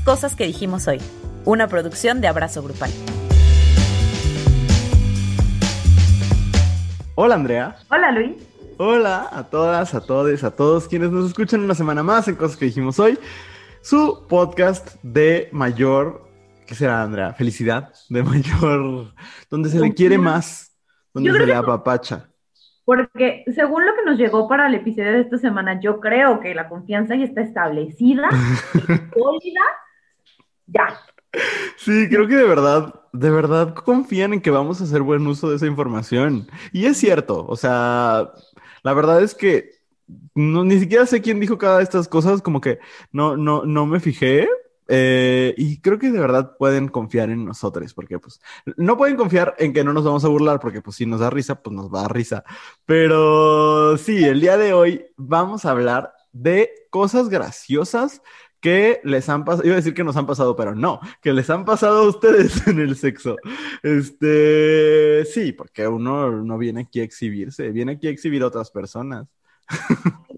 Cosas que dijimos hoy, una producción de Abrazo Grupal. Hola Andrea. Hola Luis. Hola a todas, a todos, a todos quienes nos escuchan una semana más en Cosas que dijimos hoy. Su podcast de mayor, ¿qué será Andrea? Felicidad, de mayor, donde se le quiere más, donde Yo se le que- apapacha. Porque según lo que nos llegó para el episodio de esta semana, yo creo que la confianza ya está establecida, sólida, ya. Sí, creo que de verdad, de verdad confían en que vamos a hacer buen uso de esa información. Y es cierto, o sea, la verdad es que no, ni siquiera sé quién dijo cada de estas cosas, como que no, no, no me fijé. Eh, y creo que de verdad pueden confiar en nosotros, porque pues no pueden confiar en que no nos vamos a burlar, porque pues si nos da risa, pues nos va a dar risa. Pero sí, el día de hoy vamos a hablar de cosas graciosas que les han pasado, iba a decir que nos han pasado, pero no, que les han pasado a ustedes en el sexo. Este, sí, porque uno no viene aquí a exhibirse, viene aquí a exhibir a otras personas.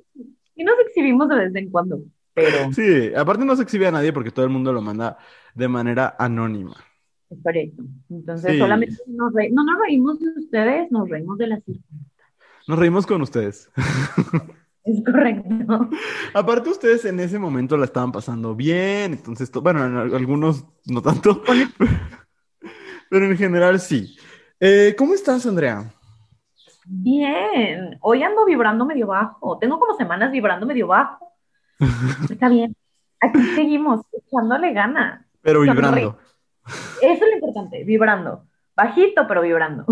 Y nos exhibimos de vez en cuando, pero Sí, aparte no se exhibe a nadie porque todo el mundo lo manda de manera anónima. es correcto. Entonces, Sí. solamente nos re- no nos reímos de ustedes, nos reímos de las circunstancias. Nos reímos con ustedes. Es correcto. Aparte ustedes en ese momento la estaban pasando bien, entonces, to- bueno, en al- algunos no tanto, pero en general sí. Eh, ¿cómo estás, Andrea? Bien, hoy ando vibrando medio bajo. Tengo como semanas vibrando medio bajo. Está bien. Aquí seguimos, echándole ganas. Pero Sonríe. vibrando. Eso es lo importante, vibrando. Bajito, pero vibrando.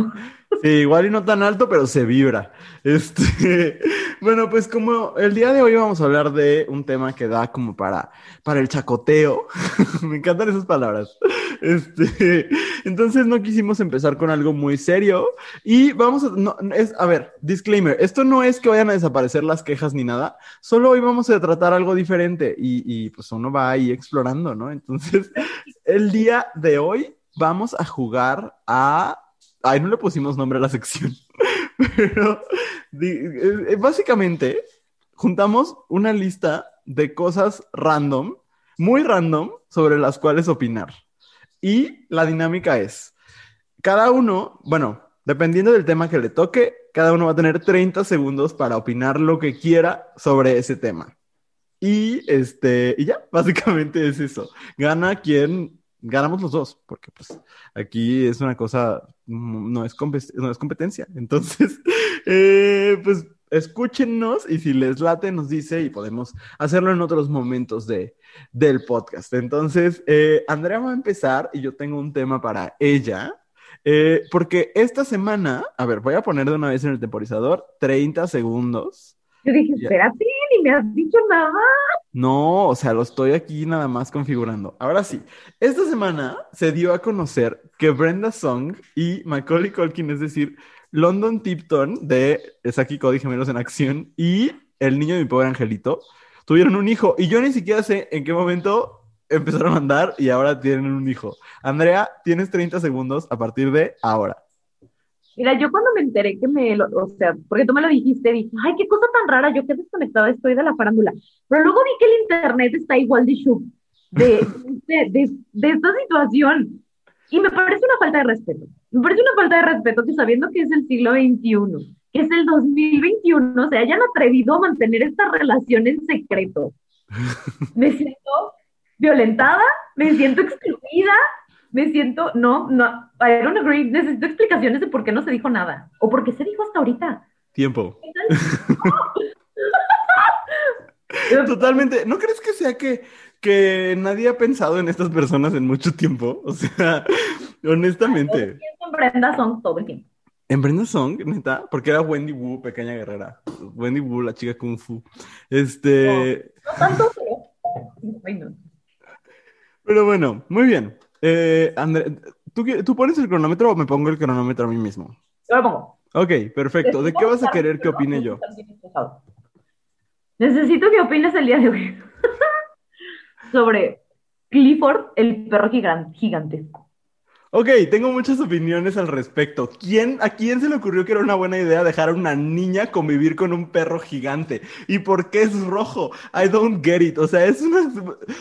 Sí, igual y no tan alto, pero se vibra. Este, bueno, pues como el día de hoy vamos a hablar de un tema que da como para, para el chacoteo. Me encantan esas palabras. Este, entonces no quisimos empezar con algo muy serio y vamos a, no, es, a ver, disclaimer, esto no es que vayan a desaparecer las quejas ni nada, solo hoy vamos a tratar algo diferente y, y pues uno va ahí explorando, ¿no? Entonces, el día de hoy vamos a jugar a Ay, no le pusimos nombre a la sección, pero eh, básicamente juntamos una lista de cosas random, muy random, sobre las cuales opinar. Y la dinámica es, cada uno, bueno, dependiendo del tema que le toque, cada uno va a tener 30 segundos para opinar lo que quiera sobre ese tema. Y este, y ya, básicamente es eso. Gana quien ganamos los dos, porque pues aquí es una cosa, mm, no es, no es competencia. Entonces, eh, pues escúchenos y si les late nos dice y podemos hacerlo en otros momentos de, del podcast. Entonces, eh, Andrea va a empezar y yo tengo un tema para ella. eh, porque esta semana, a ver, voy a poner de una vez en el temporizador 30 segundos. Yo dije, espérate, ni me has dicho nada. No, o sea, lo estoy aquí nada más configurando. Ahora sí, esta semana se dio a conocer que Brenda Song y Macaulay Culkin, es decir, London Tipton de Saki Cody Gemelos en Acción y El niño de mi pobre angelito, tuvieron un hijo. Y yo ni siquiera sé en qué momento empezaron a andar y ahora tienen un hijo. Andrea, tienes 30 segundos a partir de ahora. Mira, yo cuando me enteré que me lo, o sea, porque tú me lo dijiste, dije, ay, qué cosa tan rara, yo qué desconectada estoy de la farándula. Pero luego vi que el internet está igual de shook de, de, de, de esta situación. Y me parece una falta de respeto. Me parece una falta de respeto que sabiendo que es el siglo XXI, que es el 2021, se hayan atrevido a mantener esta relación en secreto. Me siento violentada, me siento excluida, me siento, no, no, I don't agree, necesito explicaciones de por qué no se dijo nada, o por qué se dijo hasta ahorita. Tiempo. Totalmente. ¿No crees que sea que, que nadie ha pensado en estas personas en mucho tiempo? O sea, honestamente. En Brenda Song todo el tiempo. En Brenda Song, neta, porque era Wendy Wu, pequeña guerrera. Wendy Wu, la chica Kung Fu. Este. No tanto, pero... Ay, no. Pero bueno, muy bien. Eh, André, ¿tú, qué- ¿tú pones el cronómetro o me pongo el cronómetro a mí mismo? Yo lo pongo. Ok, perfecto. ¿De qué vas a querer que opine yo? Necesito que opines el día de hoy sobre Clifford, el perro gigan- gigantesco. Ok, tengo muchas opiniones al respecto. ¿Quién, ¿A quién se le ocurrió que era una buena idea dejar a una niña convivir con un perro gigante? ¿Y por qué es rojo? I don't get it. O sea, es una...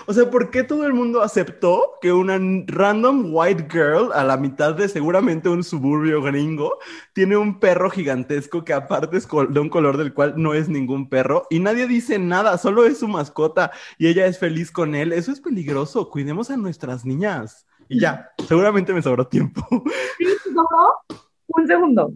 O sea, ¿por qué todo el mundo aceptó que una random white girl a la mitad de seguramente un suburbio gringo tiene un perro gigantesco que aparte es de un color del cual no es ningún perro y nadie dice nada, solo es su mascota y ella es feliz con él? Eso es peligroso. Cuidemos a nuestras niñas. Y ya, seguramente me sobró tiempo. Sí, sobró un segundo.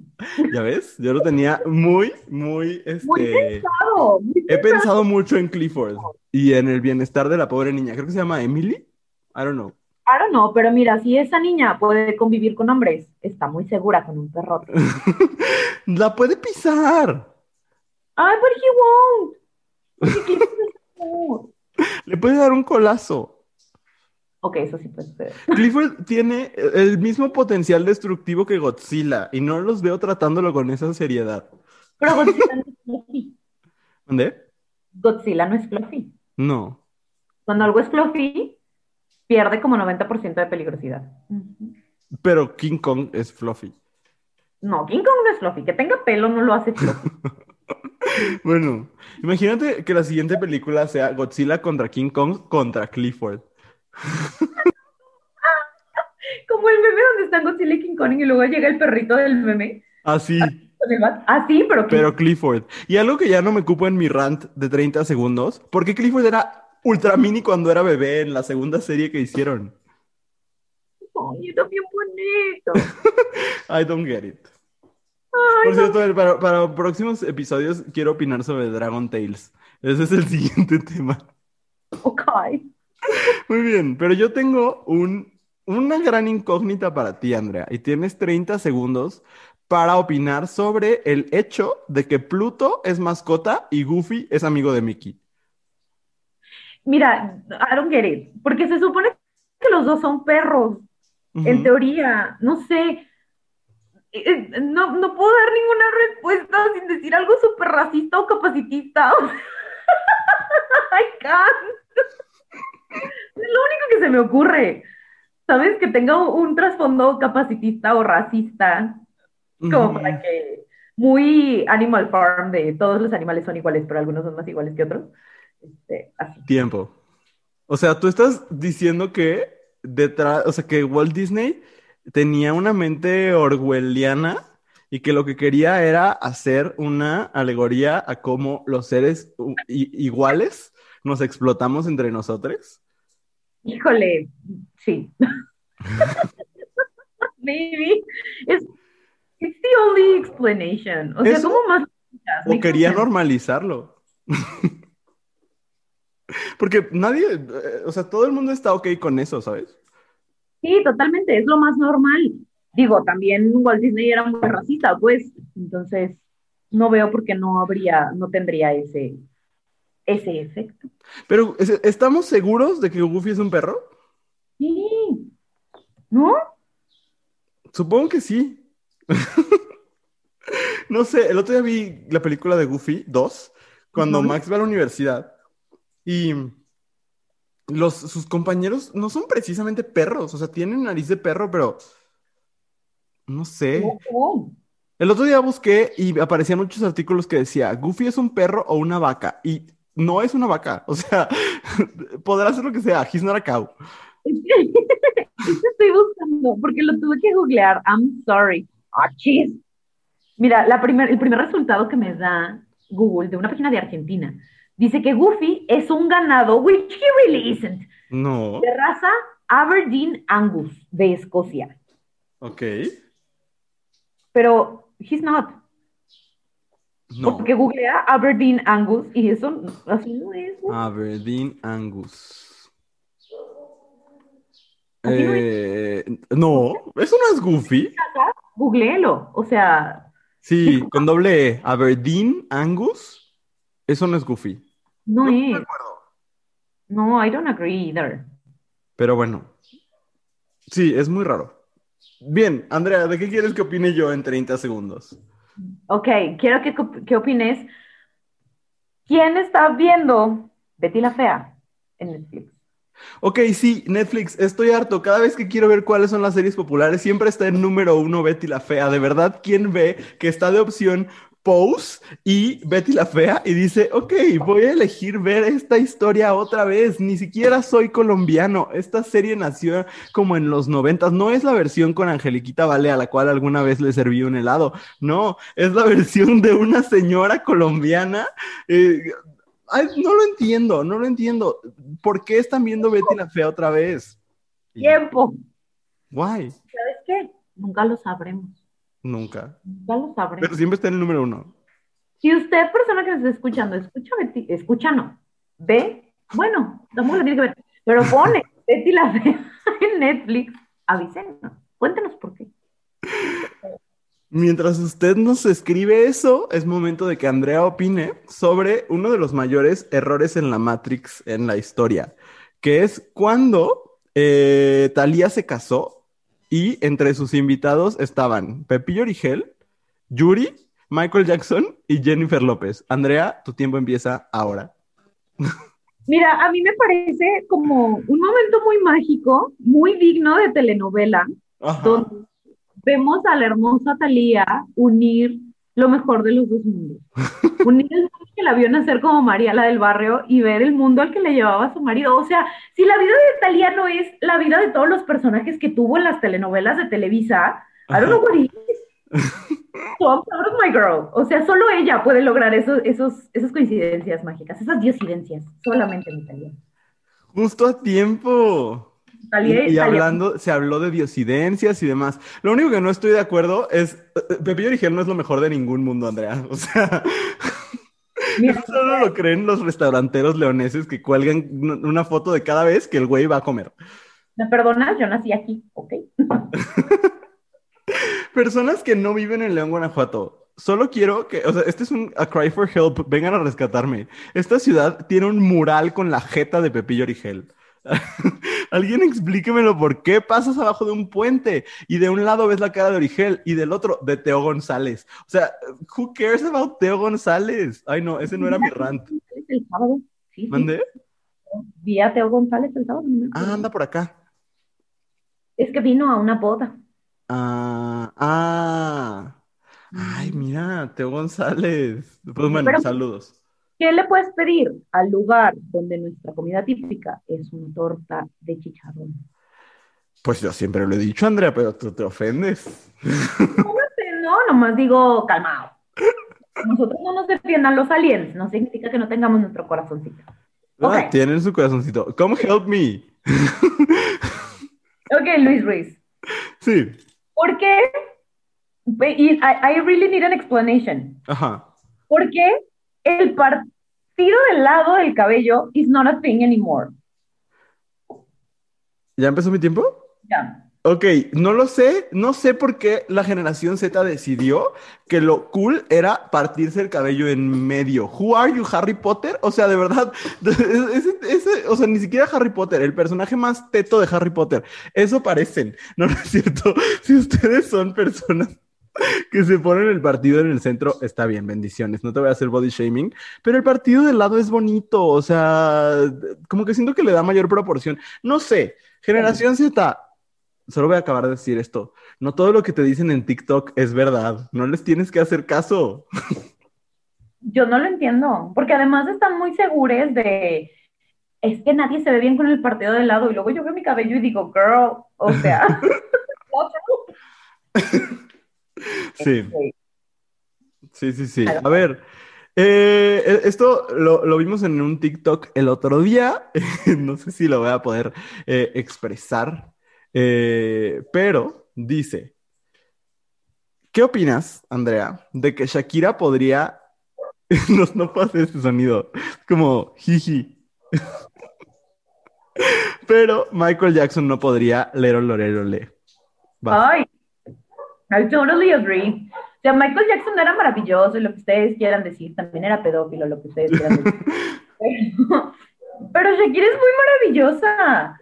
¿Ya ves? Yo lo tenía muy, muy, este... Muy pensado. Muy He pensado. pensado mucho en Clifford y en el bienestar de la pobre niña. Creo que se llama Emily. I don't know. I don't know, pero mira, si esa niña puede convivir con hombres, está muy segura con un perrote. La puede pisar. Ay, but he won't. Le puede dar un colazo. Ok, eso sí puede ser. Clifford tiene el mismo potencial destructivo que Godzilla y no los veo tratándolo con esa seriedad. Pero Godzilla no es fluffy. ¿Dónde? Godzilla no es fluffy. No. Cuando algo es fluffy, pierde como 90% de peligrosidad. Pero King Kong es fluffy. No, King Kong no es fluffy. Que tenga pelo no lo hace fluffy. Bueno, imagínate que la siguiente película sea Godzilla contra King Kong contra Clifford. Como el meme donde están Godzilla y King Kong y luego llega el perrito del meme. Así, bat. Ah, sí, pero, pero Clifford. Y algo que ya no me cupo en mi rant de 30 segundos, ¿por qué Clifford era ultra mini cuando era bebé en la segunda serie que hicieron? Ay, está bien bonito. I don't get it. Por cierto, para, para próximos episodios quiero opinar sobre Dragon Tales. Ese es el siguiente tema. Ok. Muy bien, pero yo tengo un, una gran incógnita para ti, Andrea, y tienes 30 segundos para opinar sobre el hecho de que Pluto es mascota y Goofy es amigo de Mickey. Mira, I don't get it. Porque se supone que los dos son perros. En teoría, no sé. Eh, No, no puedo dar ninguna respuesta sin decir algo súper racista o capacitista. I can't. Es lo único que se me ocurre. ¿Sabes? Que tenga un, trasfondo capacitista o racista. Como para que. Muy Animal Farm de todos los animales son iguales, pero algunos son más iguales que otros. Este, así. Tiempo. O sea, tú estás diciendo que detrás, o sea, que Walt Disney tenía una mente orwelliana y que lo que quería era hacer una alegoría a cómo los seres iguales nos explotamos entre nosotros. Híjole, sí. Maybe. It's, it's the only explanation. O sea, Eso- ¿cómo más? O quería normalizarlo. Porque nadie, eh, o sea, todo el mundo está ok con eso, ¿sabes? Sí, totalmente, es lo más normal. Digo, también Walt Disney era muy racista, pues, entonces no veo por qué no habría, no tendría ese, ese efecto. Pero, ¿es- ¿estamos seguros de que Goofy es un perro? Sí, ¿no? Supongo que sí. No sé, el otro día vi la película de Goofy 2, cuando. Max va a la universidad y los, sus compañeros no son precisamente perros, o sea, tienen nariz de perro, pero no sé. El otro día busqué y aparecían muchos artículos que decía, Goofy es un perro o una vaca, y no es una vaca, o sea, podrá ser lo que sea, he's not a cow. Estoy buscando, porque lo tuve que googlear. I'm sorry. Ah, chis. Mira, la primer, el primer resultado que me da Google de una página de Argentina dice que Goofy es un ganado, which he really isn't, No, de raza Aberdeen Angus de Escocia. ok, Pero he's not, no. porque googlea Aberdeen Angus y eso así no es. ¿no? Aberdeen Angus. Eh, no, eso no es Goofy. Googleelo, o sea, Sí, con doble E. Aberdeen Angus. Eso no es Goofy. no No me es. acuerdo. No, I don't agree either. Pero bueno. Sí, es muy raro. Bien, Andrea, ¿de qué quieres que opine yo en 30 segundos? Ok, quiero que, que opines. ¿Quién está viendo Betty la Fea en Netflix? Ok, sí, Netflix, estoy harto. Cada vez que quiero ver cuáles son las series populares, siempre está en número uno Betty la Fea. De verdad, ¿quién ve que está de opción Pose y Betty la Fea y dice, ok, voy a elegir ver esta historia otra vez. Ni siquiera soy colombiano. Esta serie nació como en los noventas. No es la versión con Angeliquita Vale a la cual alguna vez le serví un helado. No, es la versión de una señora colombiana. Eh, ay, no lo entiendo, no lo entiendo. ¿Por qué están viendo Betty la Fea otra vez? Tiempo. Why? ¿Sabes qué? Nunca lo sabremos. Nunca. Nunca lo sabremos. Pero siempre está en el número uno. Si usted, persona que nos está escuchando, escucha Betty, escucha no, ve, bueno, tampoco lo tiene que ver, pero pone Betty la Fea en Netflix, avísenos, cuéntenos por qué. Mientras usted nos escribe eso, es momento de que Andrea opine sobre uno de los mayores errores en la Matrix en la historia, que es cuando eh, Thalía se casó y entre sus invitados estaban Pepillo Origel, Yuri, Michael Jackson y Jennifer López. Andrea, tu tiempo empieza ahora. Mira, a mí me parece como un momento muy mágico, muy digno de telenovela, Ajá. donde vemos a la hermosa Thalía unir lo mejor de los dos mundos. Unir el mundo que la vio nacer como María, la del barrio, y ver el mundo al que le llevaba su marido. O sea, si la vida de Thalía no es la vida de todos los personajes que tuvo en las telenovelas de Televisa, I don't know what it is. So I'm proud of my girl. O sea, solo ella puede lograr esos, esos, esas coincidencias mágicas, esas diosidencias. Solamente en Italia. Justo a tiempo. Y, hablando, se habló de diosidencias y demás. Lo único que no estoy de acuerdo es, eh, Pepillo Origel no es lo mejor de ningún mundo, Andrea. O sea, Mira, solo lo creen los restauranteros leoneses que cuelgan un- una foto de cada vez que el güey va a comer. ¿me perdonas? Yo nací aquí, ¿ok? Personas que no viven en León, Guanajuato. Solo quiero que, o sea, este es un a cry for help, vengan a rescatarme. Esta ciudad tiene un mural con la jeta de Pepillo Origel. Alguien explíquemelo por qué pasas abajo de un puente y de un lado ves la cara de Origel y del otro de Teo González. O sea, who cares about Teo González? Ay, no, ese no era mi rant. El sábado. Sí, sí. ¿Mandé? Vi a Teo González el sábado. no. Ah, anda por acá. Es que vino a una boda. Ah, ah. Ay, mira, Teo González. Pues bueno, Pero- saludos. ¿Qué le puedes pedir al lugar donde nuestra comida típica es una torta de chicharrón? Pues yo siempre lo he dicho, Andrea, pero tú te ofendes. No, nomás digo calmado. Nosotros no nos defiendan los aliens, no significa que no tengamos nuestro corazoncito. Ah, tienen su corazoncito. Come help me. Ok, Luis Ruiz. Sí. ¿Por qué? I, I really need an explanation. Ajá. ¿Por qué el partido del lado del cabello is not a thing anymore? ¿Ya empezó mi tiempo? Ya. Ok, no lo sé, no sé por qué la generación Z decidió que lo cool era partirse el cabello en medio. Who are you, Harry Potter? O sea, de verdad, ese, ese- o sea, ni siquiera Harry Potter, el personaje más teto de Harry Potter. Eso parecen, no, no es cierto. Si ustedes son personas que se ponen el partido en el centro, está bien, bendiciones, no te voy a hacer body shaming, pero el partido del lado es bonito, o sea, como que siento que le da mayor proporción. No sé, generación Z, solo voy a acabar de decir esto, no todo lo que te dicen en TikTok es verdad, no les tienes que hacer caso. Yo no lo entiendo, porque además están muy seguros de, es que nadie se ve bien con el partido de lado, y luego yo veo mi cabello y digo, girl, o sea, Sí, sí, sí, sí. A ver, eh, esto lo, lo vimos en un TikTok el otro día, no sé si lo voy a poder eh, expresar, eh, pero dice, ¿qué opinas, Andrea, de que Shakira podría... No, no hacer ese sonido, como jiji. Pero Michael Jackson no podría lero lorero le. Ay, I totally agree. O sea, Michael Jackson era maravilloso y lo que ustedes quieran decir, también era pedófilo, lo que ustedes quieran decir. Pero, Shakira es muy maravillosa.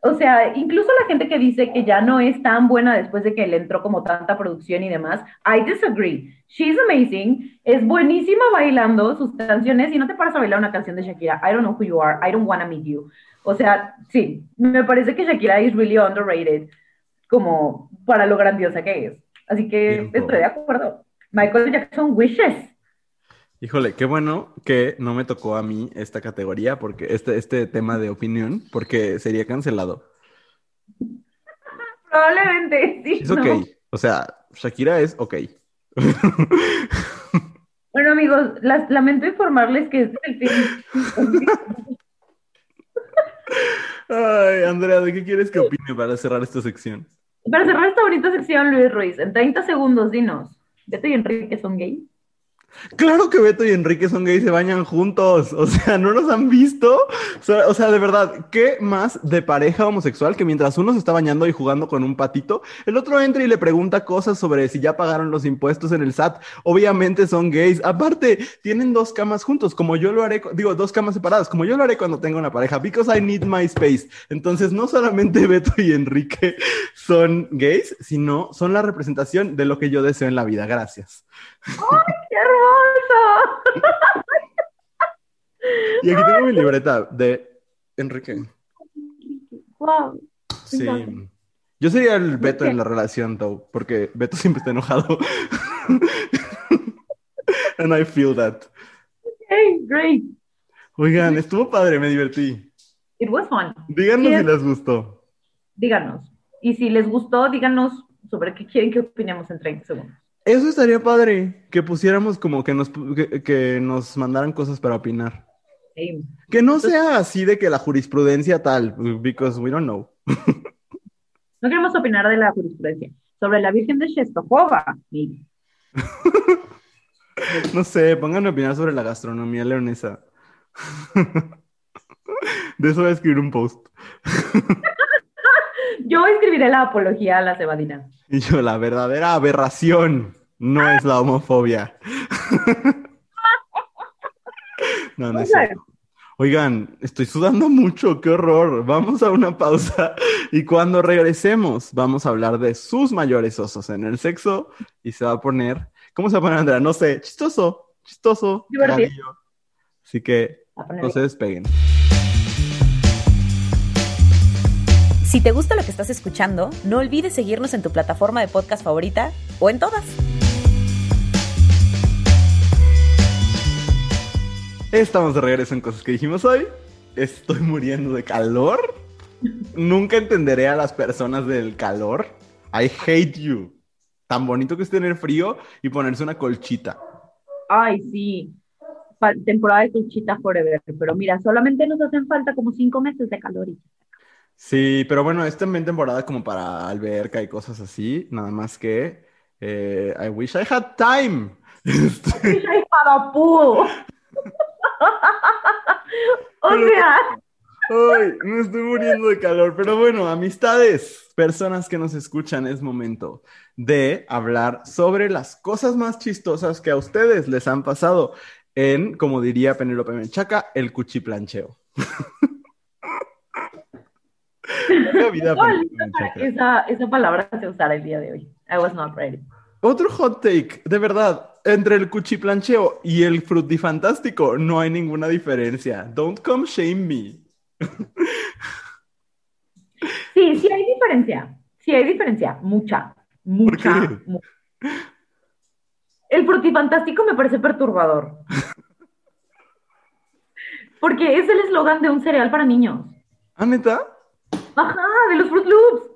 O sea, incluso la gente que dice que ya no es tan buena después de que le entró como tanta producción y demás, I disagree. She's amazing, es buenísima bailando sus canciones y no te paras a bailar una canción de Shakira, I don't know who you are, I don't wanna meet you. O sea, sí, me parece que Shakira is really underrated como para lo grandiosa que es. Así que Tiempo. estoy de acuerdo. Michael Jackson wishes. Híjole, qué bueno que no me tocó a mí esta categoría, porque este, este tema de opinión, porque sería cancelado. Probablemente, sí. Es ¿no? ok. O sea, Shakira es ok. Bueno, amigos, las- lamento informarles que este es el fin. Ay, Andrea, ¿de qué quieres que opine para cerrar esta sección? Para cerrar esta bonita sección, Luis Ruiz, en 30 segundos, dinos, ¿Beto y Enrique son gay? Claro que Beto y Enrique son gays se bañan juntos. O sea, ¿no los han visto? O sea, de verdad, ¿qué más de pareja homosexual que mientras uno se está bañando y jugando con un patito, el otro entra y le pregunta cosas sobre si ya pagaron los impuestos en el SAT? Obviamente son gays. Aparte, tienen dos camas juntos, como yo lo haré, digo, dos camas separadas, como yo lo haré cuando tenga una pareja, because I need my space. Entonces, no solamente Beto y Enrique son gays, sino son la representación de lo que yo deseo en la vida. Gracias. ¡Qué hermoso! Y aquí tengo mi libreta de Enrique. ¡Wow! Sí. Yo sería el Beto en la relación, though, porque Beto siempre está enojado. And I feel that. Hey, great. Oigan, estuvo padre, me divertí. It was fun. Díganos si es- les gustó. Díganos. Y si les gustó, díganos sobre qué quieren que opinemos en 30 segundos. Eso estaría padre, que pusiéramos como que nos, que, que nos mandaran cosas para opinar. Sí. Que no sea así de que la jurisprudencia tal, because we don't know. No queremos opinar de la jurisprudencia. Sobre la Virgen de Shestokova. No sé, pónganme a opinar sobre la gastronomía leonesa. De eso voy a escribir un post. Yo escribiré la apología a la cebadina. Y yo, la verdadera aberración no es la homofobia. No, no es cierto. Oigan, estoy sudando mucho, qué horror. Vamos a una pausa y cuando regresemos vamos a hablar de sus mayores osos en el sexo y se va a poner, ¿cómo se va a poner Andrea? No sé, chistoso, chistoso. Divertido. Así que no se despeguen. Si te gusta lo que estás escuchando, no olvides seguirnos en tu plataforma de podcast favorita o en todas. Estamos de regreso en cosas que dijimos hoy. Estoy muriendo de calor. Nunca entenderé a las personas del calor. I hate you. Tan bonito que es tener frío y ponerse una colchita. Ay, sí. Pa- temporada de Conchita Forever. Pero mira, solamente nos hacen falta como cinco meses de calor. Sí, pero bueno, es también temporada como para alberca y cosas así. Nada más que eh, I wish I had time. Este, ¡Ay, para pool! o sea, Ay, me estoy muriendo de calor, pero bueno, amistades, personas que nos escuchan, es momento de hablar sobre las cosas más chistosas que a ustedes les han pasado en, como diría Penélope Menchaca, el cuchiplancheo. Vida, esa, esa palabra se usara el día de hoy. I was not ready. Otro hot take, de verdad, entre el cuchiplancheo y el frutifantástico no hay ninguna diferencia. Don't come shame me. Sí, sí hay diferencia. Sí hay diferencia. Mucha. Mucha. qué? El frutifantástico me parece perturbador. Porque es el eslogan de un cereal para niños. ¿Ah, neta? Ajá, de los Fruit Loops.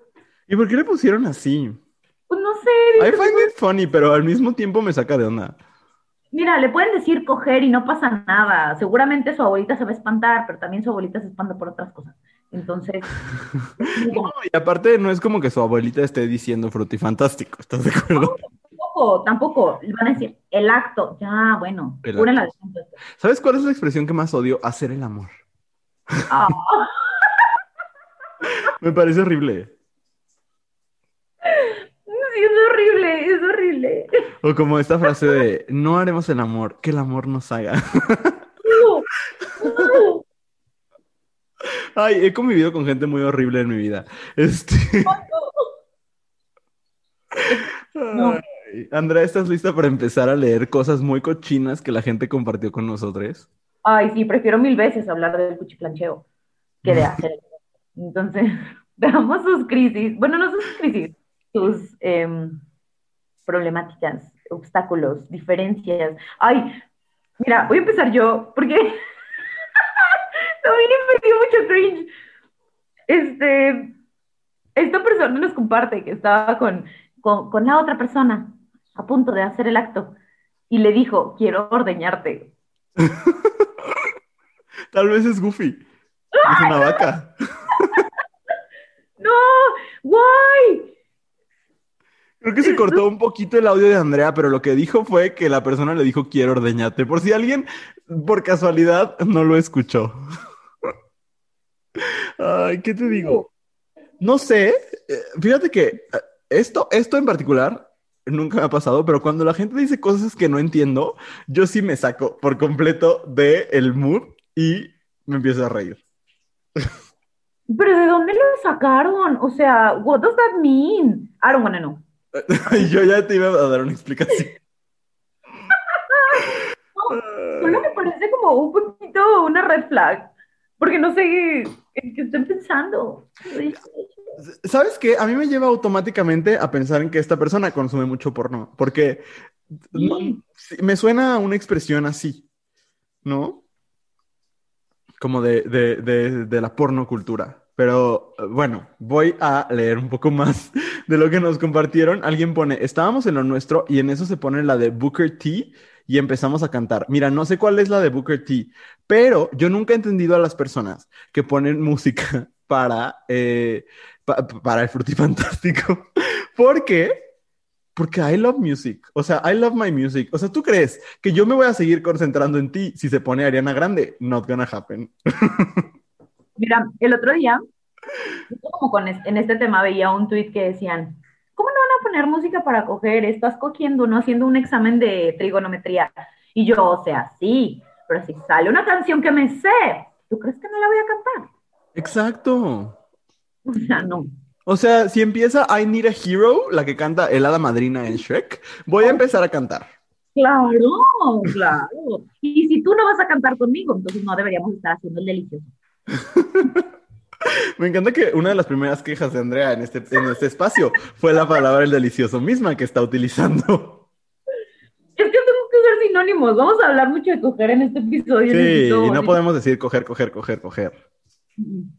¿Y por qué le pusieron así? Pues no sé. I find it funny, pero al mismo tiempo me saca de onda. Mira, le pueden decir coger y no pasa nada. Seguramente su abuelita se va a espantar, pero también su abuelita se espanta por otras cosas. Entonces, No, y aparte no es como que su abuelita esté diciendo frutifantástico, ¿estás de acuerdo? tampoco, tampoco. Le van a decir el acto. Ya, bueno, la. ¿Sabes cuál es la expresión que más odio? Hacer el amor. Ah, Me parece horrible. Es horrible, es horrible. O como esta frase de no haremos el amor, que el amor nos haga. Ay, he convivido con gente muy horrible en mi vida. Este. No. Ay, Andrea, ¿estás lista para empezar a leer cosas muy cochinas que la gente compartió con nosotros? Ay, sí, prefiero mil veces hablar del cuchiplancheo que de hacer. Entonces, veamos sus crisis. Bueno, no sus crisis, sus em, problemáticas, obstáculos, diferencias. Ay, mira, voy a empezar yo, porque también me dio mucho cringe. Este, esta persona nos comparte que estaba con, con, con la otra persona a punto de hacer el acto y le dijo, quiero ordeñarte. Tal vez es Goofy. Es una vaca. No, guay. Creo que se cortó un poquito el audio de Andrea, pero lo que dijo fue que la persona le dijo quiero ordeñarte. Por si alguien, por casualidad, no lo escuchó. Ay, ¿qué te digo? No sé, eh, fíjate que eh, esto, esto en particular nunca me ha pasado, pero cuando la gente dice cosas que no entiendo, yo sí me saco por completo de el mood y me empiezo a reír. Pero ¿de dónde lo sacaron? O sea, what does that mean? I don't wanna know. Y yo ya te iba a dar una explicación. Solo me parece como un poquito una red flag, porque no sé en qué estén pensando. ¿Sabes qué? A mí me lleva automáticamente a pensar en que esta persona consume mucho porno, porque no- me suena a una expresión así, ¿no? Como de, de, de, de la pornocultura. Pero eh, bueno, voy a leer un poco más de lo que nos compartieron. Alguien pone, estábamos en lo nuestro y en eso se pone la de Booker T y empezamos a cantar. Mira, no sé cuál es la de Booker T, pero yo nunca he entendido a las personas que ponen música para, eh, pa- para el frutifantástico. ¿Por qué? Porque I love music. O sea, I love my music. O sea, ¿tú crees que yo me voy a seguir concentrando en ti si se pone Ariana Grande? Not gonna happen. Mira, el otro día, como con es- en este tema veía un tweet que decían, ¿cómo no van a poner música para coger? Estás cogiendo, ¿no? Haciendo un examen de trigonometría. Y yo, o sea, sí, pero si sale una canción que me sé, ¿tú crees que no la voy a cantar? Exacto. O sea, no. O sea, si empieza I Need a Hero, la que canta el hada madrina en Shrek, voy a empezar a cantar. Claro, claro. Y si tú no vas a cantar conmigo, entonces no deberíamos estar haciendo el delicioso. Me encanta que una de las primeras quejas de Andrea en este, en este espacio fue la palabra el delicioso misma que está utilizando. Es que tengo que usar sinónimos. Vamos a hablar mucho de coger en este episodio. Sí, necesito- y no podemos decir coger, coger, coger, coger.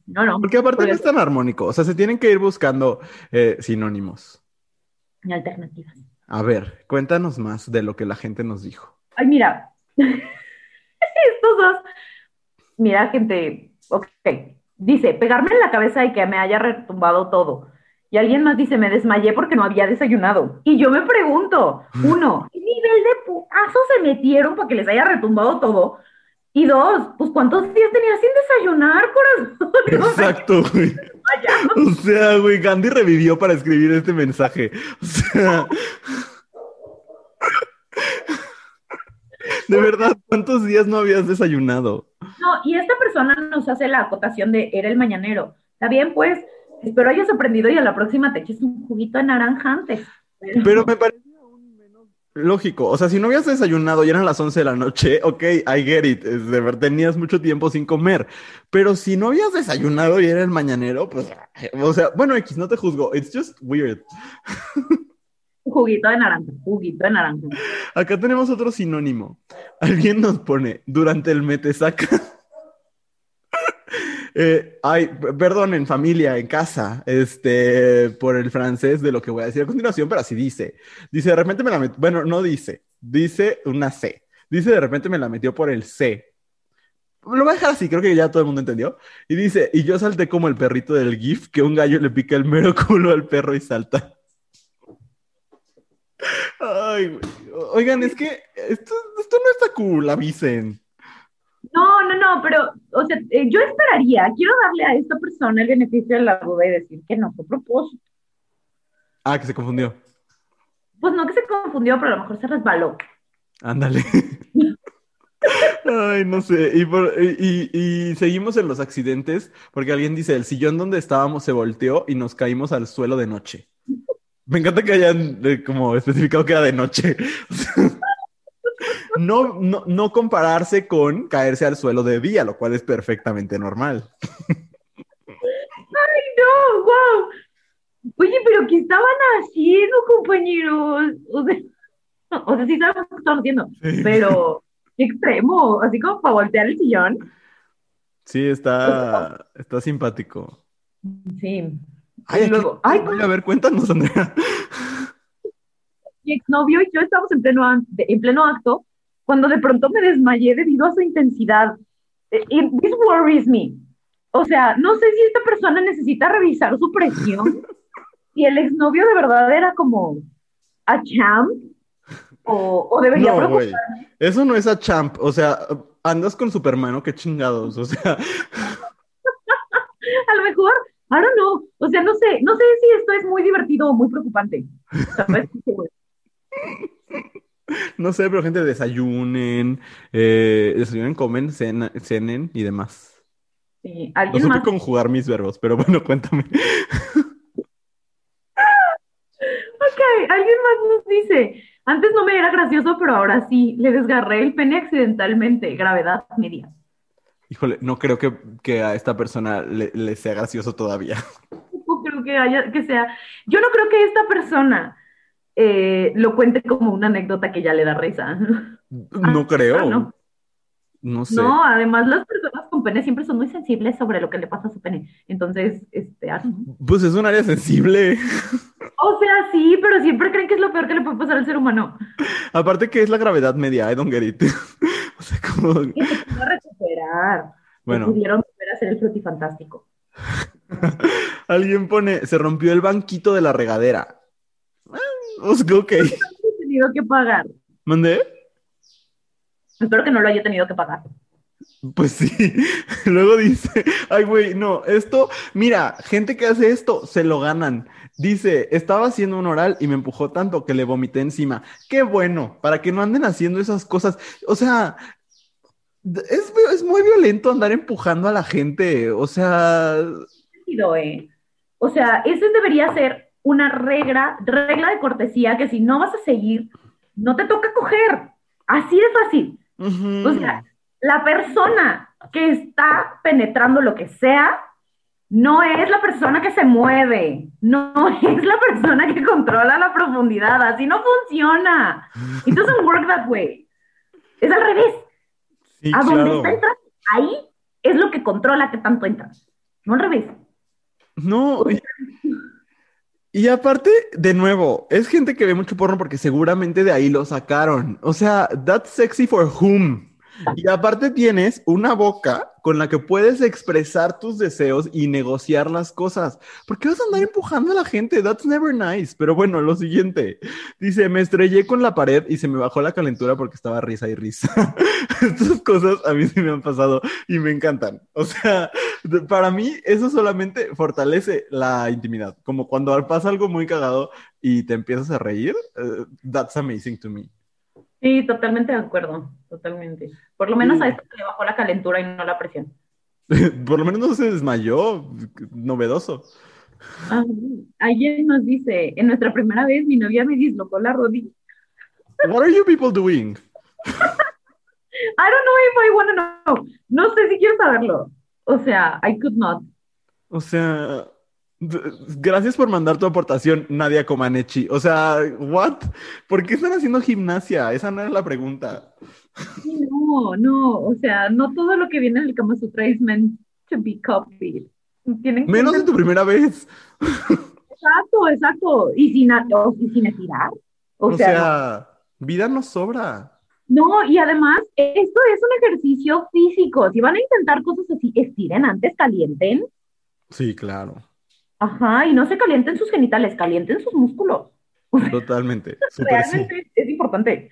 No, no. Porque aparte no es tan armónico. O sea, se tienen que ir buscando eh, sinónimos. Alternativas. A ver, cuéntanos más de lo que la gente nos dijo. Ay, mira. Estos dos. Mira, gente. Ok. Dice, pegarme en la cabeza y que me haya retumbado todo. Y alguien más dice, me desmayé porque no había desayunado. Y yo me pregunto, uno, ¿qué nivel de putazo se metieron para que les haya retumbado todo? Y dos, pues ¿cuántos días tenías sin desayunar, corazón? Exacto, güey. O sea, güey, Gandhi revivió para escribir este mensaje. O sea. De verdad, ¿cuántos días no habías desayunado? No, y esta persona nos hace la acotación de era el mañanero. Está bien, pues, espero hayas aprendido y a la próxima te eches un juguito de naranja antes. Pero me parece aún menos lógico. O sea, si no habías desayunado y eran las 11 de la noche, ok, I get it. Es de verdad, tenías mucho tiempo sin comer. Pero si no habías desayunado y era el mañanero, pues, o sea, bueno, X, no te juzgo. It's just weird. Juguito de naranja, juguito de naranja. Acá tenemos otro sinónimo. Alguien nos pone, durante el metesaca. Eh, ay, perdón, en familia, en casa, este, por el francés de lo que voy a decir a continuación, pero así dice. Dice, de repente me la metió, bueno, no dice, dice una C. Dice, de repente me la metió por el C. Lo voy a dejar así, creo que ya todo el mundo entendió. Y dice, y yo salté como el perrito del GIF, que un gallo le pica el mero culo al perro y salta. Ay, güey. Oigan, es que esto, esto no está cool, avisen. No, no, no, pero, o sea, eh, yo esperaría, quiero darle a esta persona el beneficio de la duda y decir que no fue propósito. Ah, que se confundió. Pues no que se confundió, pero a lo mejor se resbaló. Ándale. Ay, no sé. Y, por- y- y seguimos en los accidentes porque alguien dice, el sillón donde estábamos se volteó y nos caímos al suelo de noche. Me encanta que hayan eh, como especificado que era de noche. No, no, no compararse con caerse al suelo de día, lo cual es perfectamente normal. No, wow. Oye, pero ¿qué estaban haciendo, compañeros? O sea, o sea, sí sabemos qué estaban haciendo, Sí. pero qué extremo, así como para voltear el sillón. Sí, está, está simpático. Sí. Ay, Y luego, ay, a ver, cuéntanos, Andrea. mi exnovio y yo estábamos en pleno, en pleno acto cuando de pronto me desmayé debido a su intensidad. Eh, y this worries me. O sea, no sé si esta persona necesita revisar su presión y el exnovio de verdad era como a champ o, o debería No. Eso no es a champ. O sea, andas con Superman, ¿o qué chingados? O sea, A lo mejor, I don't know. O sea, no sé, no sé si esto es muy divertido o muy preocupante. ¿Sabes? no sé, pero gente, desayunen, eh, desayunen, comen, cena- cenen y demás. Sí, No alguien supe más. conjugar mis verbos, pero bueno, cuéntame. Ok, alguien más nos dice, antes no me era gracioso, pero ahora sí, le desgarré el pene accidentalmente, gravedad media. Híjole, no creo que, que a esta persona le, le sea gracioso todavía. No creo que haya, que sea, yo no creo que esta persona eh, lo cuente como una anécdota que ya le da risa. No creo. ah, no. No sé. No, además las personas con pene siempre son muy sensibles sobre lo que le pasa a su pene. Entonces, este, ah. Pues es un área sensible. o sea, sí, pero siempre creen que es lo peor que le puede pasar al ser humano. Aparte que es la gravedad media, I don't get it. O sea, como... Pudo recuperar. Bueno. Pudieron volver a hacer el frutifantástico. Alguien pone, se rompió el banquito de la regadera. Ah, ok. Tenido que pagar. ¿Mandé? Espero que no lo haya tenido que pagar. Pues sí. Luego dice, ay, güey, no, esto, mira, gente que hace esto, se lo ganan. Dice, estaba haciendo un oral y me empujó tanto que le vomité encima. Qué bueno, para que no anden haciendo esas cosas. O sea, es, es muy violento andar empujando a la gente. O sea, eh. O sea, esa debería ser una regla, regla de cortesía que si no vas a seguir, no te toca coger. Así de fácil. O sea, la persona que está penetrando lo que sea, no es la persona que se mueve, no es la persona que controla la profundidad, así no funciona. It doesn't work that way. Es al revés. Sí, A donde claro. está entrando, ahí es lo que controla que tanto entras, no al revés. No, y, y aparte, de nuevo, es gente que ve mucho porno porque seguramente de ahí lo sacaron. O sea, that's sexy for whom. Y aparte tienes una boca con la que puedes expresar tus deseos y negociar las cosas. ¿Por qué vas a andar empujando a la gente? That's never nice. Pero bueno, lo siguiente. Dice, me estrellé con la pared y se me bajó la calentura porque estaba risa y risa. Estas cosas a mí sí me han pasado y me encantan. O sea, para mí eso solamente fortalece la intimidad. Como cuando pasa algo muy cagado y te empiezas a reír, eh, that's amazing to me. Sí, totalmente de acuerdo, totalmente. Por lo menos Sí. a esto le bajó la calentura y no la presión. Por lo menos no se desmayó, novedoso. Ah, alguien nos dice, en nuestra primera vez mi novia me dislocó la rodilla. What are you people doing? I don't know if I want to know. No sé si quiero saberlo. O sea, I could not. O sea, gracias por mandar tu aportación, Nadia Comaneci. O sea, what? ¿Por qué están haciendo gimnasia? Esa no era la pregunta. No, no, o sea, no todo lo que viene en el Kama Sutra is meant to be copied. Tienen que Menos en tu primera vez. Exacto, exacto. Y sin, o- y sin estirar. O, O sea, sea, vida nos sobra. no, y además, esto es un ejercicio físico. Si van a intentar cosas así, estiren antes, calienten. Sí, claro. Ajá, y no se calienten sus genitales, calienten sus músculos. Totalmente. Sí. Realmente es importante.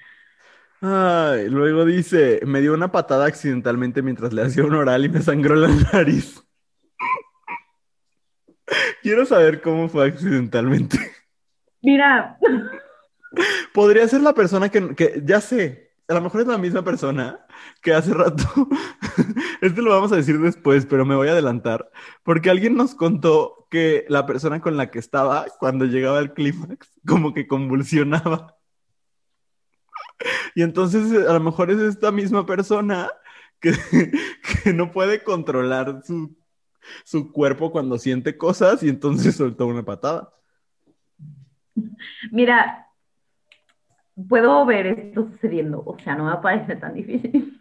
Ay, luego dice, me dio una patada accidentalmente mientras le hacía un oral y me sangró la nariz. Quiero saber cómo fue accidentalmente. Mira, Podría ser la persona que, que- ya sé, a lo mejor es la misma persona que hace rato, este lo vamos a decir después, pero me voy a adelantar, porque alguien nos contó que la persona con la que estaba cuando llegaba al clímax, como que convulsionaba. Y entonces a lo mejor es esta misma persona que, que no puede controlar su, su cuerpo cuando siente cosas y entonces soltó una patada. Mira, puedo ver esto sucediendo, o sea, no me parece tan difícil.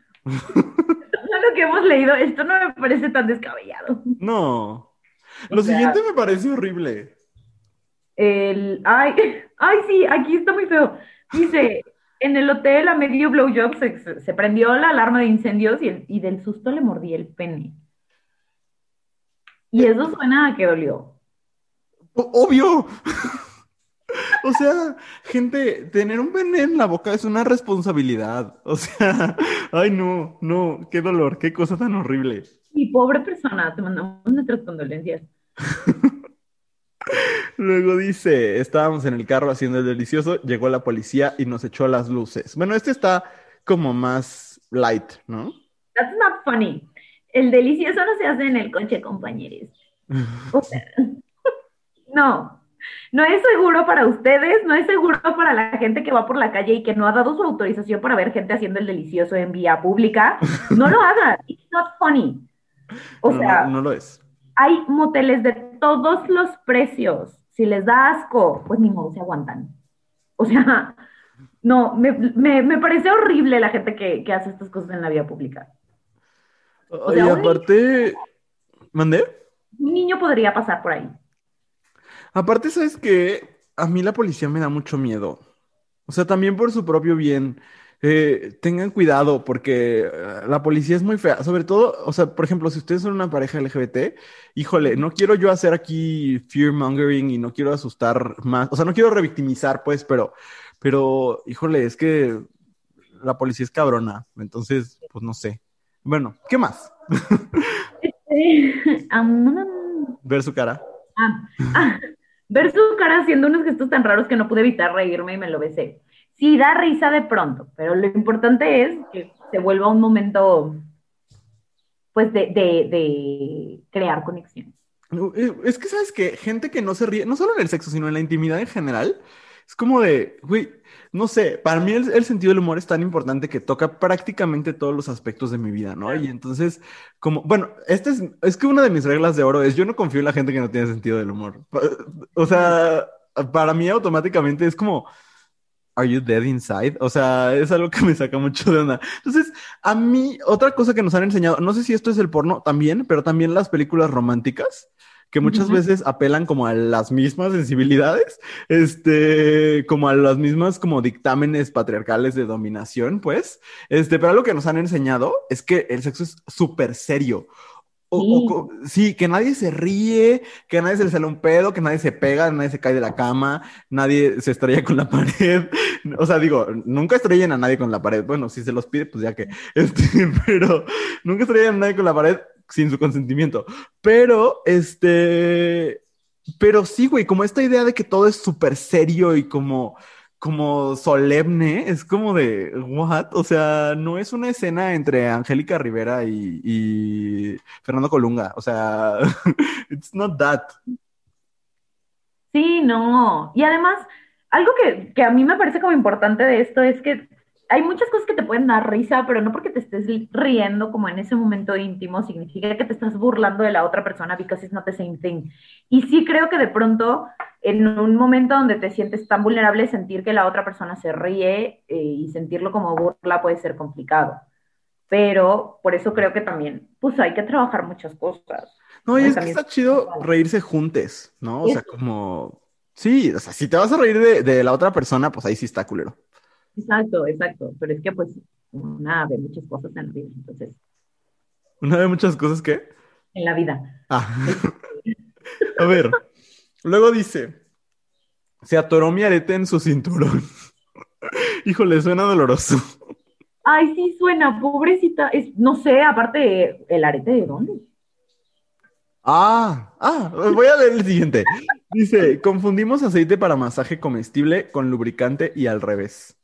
Lo que hemos leído, esto no me parece tan descabellado. No. Lo siguiente me parece horrible. El, ay, ay, sí, aquí está muy feo. Dice, en el hotel a medio blowjob se, se prendió la alarma de incendios y, y del susto le mordí el pene. Y eso suena a que dolió. Obvio. O sea, gente, tener un pene en la boca es una responsabilidad. O sea, ay no, no, qué dolor, qué cosa tan horrible. Y pobre persona, te mandamos nuestras condolencias. Luego dice, estábamos en el carro haciendo el delicioso, llegó la policía y nos echó las luces. Bueno, este está como más light, ¿no? That's not funny. El delicioso no se hace en el coche, compañeros. O sea, no, no es seguro para ustedes, no es seguro para la gente que va por la calle y que no ha dado su autorización para ver gente haciendo el delicioso en vía pública. No lo hagan. It's not funny. O No, sea, no, lo es. hay moteles de todos los precios. Si les da asco, pues ni modo, se aguantan. O sea, no, me, me- me parece horrible la gente que, que hace estas cosas en la vía pública. y sea, aparte, ¿mandé? Un niño podría pasar por ahí. Aparte, ¿sabes qué? A mí la policía me da mucho miedo. O sea, también por su propio bien. Eh, tengan cuidado porque eh, la policía es muy fea. Sobre todo, o sea, por ejemplo, si ustedes son una pareja LGBT, híjole, no quiero yo hacer aquí fear mongering y no quiero asustar más. O sea, no quiero revictimizar, pues, pero, pero, híjole, es que la policía es cabrona. Entonces, pues no sé. Bueno, ¿qué más? Am- Ver su cara. Ah, ah, ver su cara haciendo unos gestos tan raros que no pude evitar reírme y me lo besé. Sí, da risa de pronto, pero lo importante es que se vuelva un momento, pues, de, de, crear eh, Es que, ¿sabes que Gente que no se ríe, no solo en el sexo, sino en la intimidad en general, es como de, güey, no sé, para mí el, el sentido del humor es tan importante que toca prácticamente todos los aspectos de mi vida, ¿no? Y entonces, como, bueno, este es, es que una de mis reglas de oro es, yo no confío en la gente que no tiene sentido del humor. O sea, para mí automáticamente es como, ¿Are you dead inside? O sea, es algo que me saca mucho de onda. Entonces, a mí, otra cosa que nos han enseñado, no sé si esto es el porno también, pero también las películas románticas, que muchas Ujú. veces apelan como a las mismas sensibilidades, este, como a las mismas como dictámenes patriarcales de dominación, pues. Este, pero algo que nos han enseñado es que el sexo es súper serio. O- o Sí. co- sí, que nadie se ríe, que nadie se le sale un pedo, que nadie se pega, nadie se cae de la cama, nadie se estrella con la pared. O sea, digo, nunca estrellen a nadie con la pared. Bueno, si se los pide, pues ya que. Este, pero nunca estrellen a nadie con la pared sin su consentimiento. Pero, este. Pero sí, güey, como esta idea de que todo es súper serio y como, como solemne, es como de, ¿what? O sea, no es una escena entre Angélica Rivera y, y Fernando Colunga. O sea, it's not that. Sí, no. Y además, algo que, que a mí me parece como importante de esto es que hay muchas cosas que te pueden dar risa, pero no porque te estés riendo como en ese momento íntimo, significa que te estás burlando de la otra persona because it's not the same thing. Y sí creo que de pronto, en un momento donde te sientes tan vulnerable, sentir que la otra persona se ríe eh, y sentirlo como burla puede ser complicado. Pero por eso creo que también, pues hay que trabajar muchas cosas. No, y es que está chido reírse juntes, ¿no? O sea, como, sí, o sea, si te vas a reír de, de la otra persona, pues ahí sí está culero. Exacto, exacto. Pero es que pues una ve muchas cosas en la vida. Entonces, Una de muchas cosas que... en la vida. Ah. A ver, luego dice, se atoró mi arete en su cinturón. Híjole, suena doloroso. Ay, sí suena, pobrecita. Es, no sé, aparte, ¿el arete de dónde? Ah, ah, voy a leer el siguiente. Dice, confundimos aceite para masaje comestible con lubricante y al revés.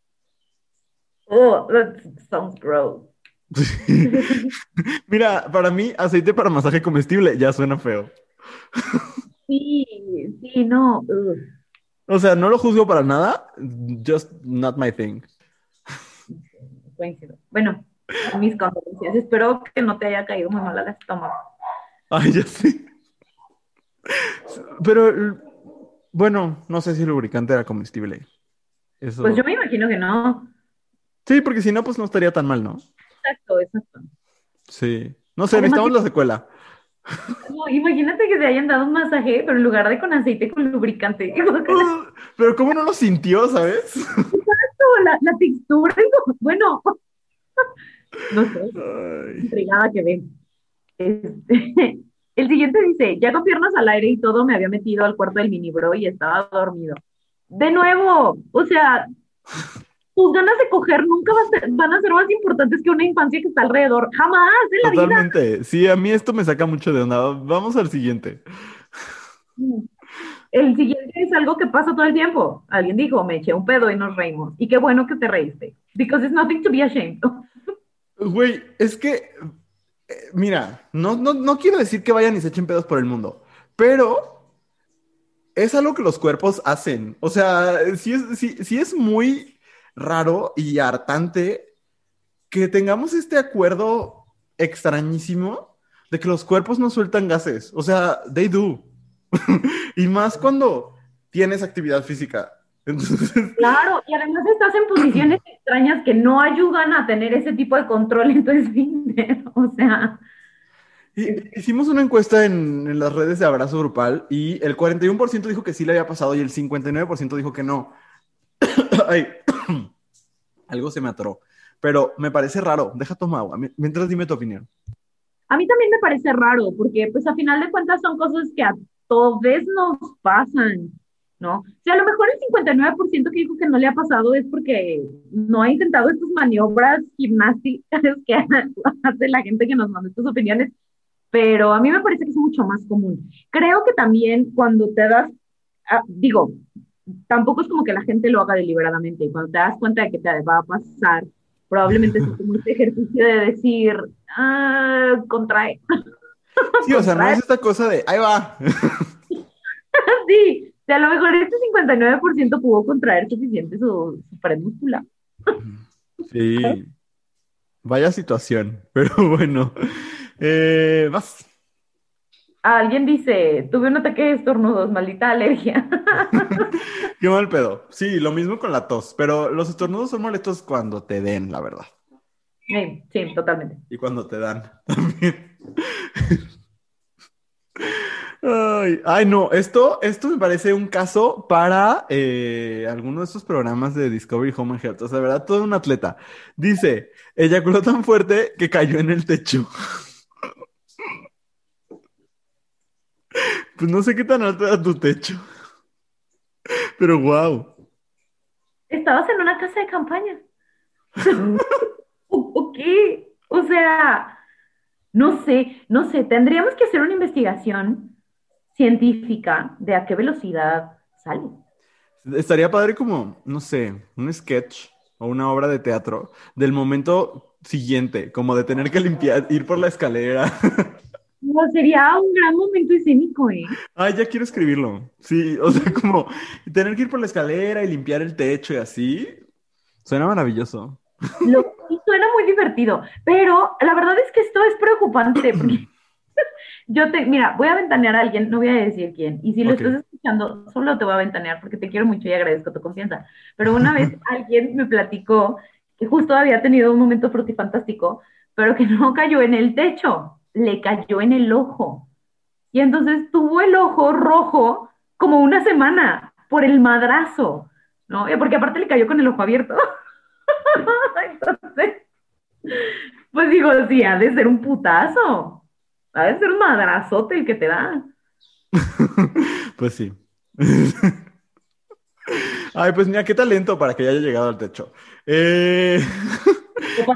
Oh, that sounds gross. Mira, para mí, aceite para masaje comestible ya suena feo. Sí, sí, no. ugh. O sea, no lo juzgo para nada, just not my thing. Bueno, mis condolencias. Espero que no te haya caído muy mal al estómago. Ay, ya sé. Pero, bueno, no sé si el lubricante era comestible. Eso. Pues yo me imagino que no. Sí, porque si no, pues no estaría tan mal, ¿no? Exacto, exacto. Sí. No sé, Además necesitamos la secuela. No, imagínate que te hayan dado un masaje, pero en lugar de con aceite, con lubricante. Uh, Pero ¿cómo no lo sintió, sabes? La, la textura, bueno, no sé. Intrigada que ven. Este, el siguiente dice, ya con piernas al aire y todo, me había metido al cuarto del mini bro y estaba dormido. De nuevo, o sea, tus ganas de coger nunca va a ser- van a ser más importantes que una infancia que está alrededor. Jamás en la vida. Totalmente. Sí, a mí esto me saca mucho de onda. Vamos al siguiente. El siguiente es algo que pasa todo el tiempo. Alguien dijo, me eché un pedo y nos reímos. Y qué bueno que te reíste. Because it's nothing to be ashamed. Güey, es que, eh, mira, no, no, no quiero decir que vayan y se echen pedos por el mundo, pero es algo que los cuerpos hacen. O sea, sí es, sí, sí es muy raro y hartante que tengamos este acuerdo extrañísimo de que los cuerpos no sueltan gases. O sea, they do. Y más cuando tienes actividad física. Entonces, Claro, y además estás en posiciones extrañas que no ayudan a tener ese tipo de control en tu esfínter. O sea, Y- Hicimos una encuesta en, en las redes de abrazo grupal y el 41% dijo que sí le había pasado y el 59% dijo que no. Ay, algo se me atoró. Pero me parece raro. Deja tomar agua. Mi- Mientras dime tu opinión. a mí también me parece raro, porque pues a final de cuentas son cosas que a todos nos pasan, ¿no? O sea, a lo mejor el 59% que dijo que no le ha pasado es porque no ha intentado estas maniobras gimnásticas que hace la gente que nos manda estas opiniones, pero a mí me parece que es mucho más común. Creo que también cuando te das, ah, digo, tampoco es como que la gente lo haga deliberadamente, y cuando te das cuenta de que te va a pasar, probablemente es como este ejercicio de decir, ah, contrae. Sí, o sea, no es esta cosa de, ahí va. Sí, o sea, a lo mejor este 59% pudo contraer suficiente su, su pared muscular. Sí. Vaya situación. Pero bueno. Eh, vas. Alguien dice, tuve un ataque de estornudos, maldita alergia. Qué mal pedo. Sí, lo mismo con la tos. Pero los estornudos son molestos cuando te den, la verdad. Sí, sí, totalmente. Y cuando te dan también. Ay, ay, no, esto, esto me parece un caso para eh, alguno de estos programas de Discovery Home and Health. O sea, de verdad, todo un atleta. Dice, eyaculó tan fuerte que cayó en el techo. Pues no sé qué tan alto era tu techo. Pero wow. Estabas en una casa de campaña. ¿O, o qué? O sea, no sé, no sé, tendríamos que hacer una investigación científica de a qué velocidad sale. Estaría padre como, no sé, un sketch o una obra de teatro del momento siguiente, como de tener que limpiar, ir por la escalera. No, sería un gran momento escénico, ¿eh? Ay, ya quiero escribirlo. Sí, o sea, como tener que ir por la escalera y limpiar el techo y así. Suena maravilloso. Lo, suena muy divertido, pero la verdad es que esto es preocupante. Porque yo te, mira, voy a ventanear a alguien, no voy a decir quién, y si lo estás escuchando, solo te voy a ventanear porque te quiero mucho y agradezco tu confianza. Pero una vez alguien me platicó que justo había tenido un momento frutifantástico, pero que no cayó en el techo, le cayó en el ojo. Y entonces tuvo el ojo rojo como una semana por el madrazo, ¿no? Eh, Porque aparte le cayó con el ojo abierto. Entonces, pues digo, sí, ha de ser un putazo. Ha de ser un madrazote el que te da. Pues sí. Ay, pues mira, qué talento para que ya haya llegado al techo. Eh,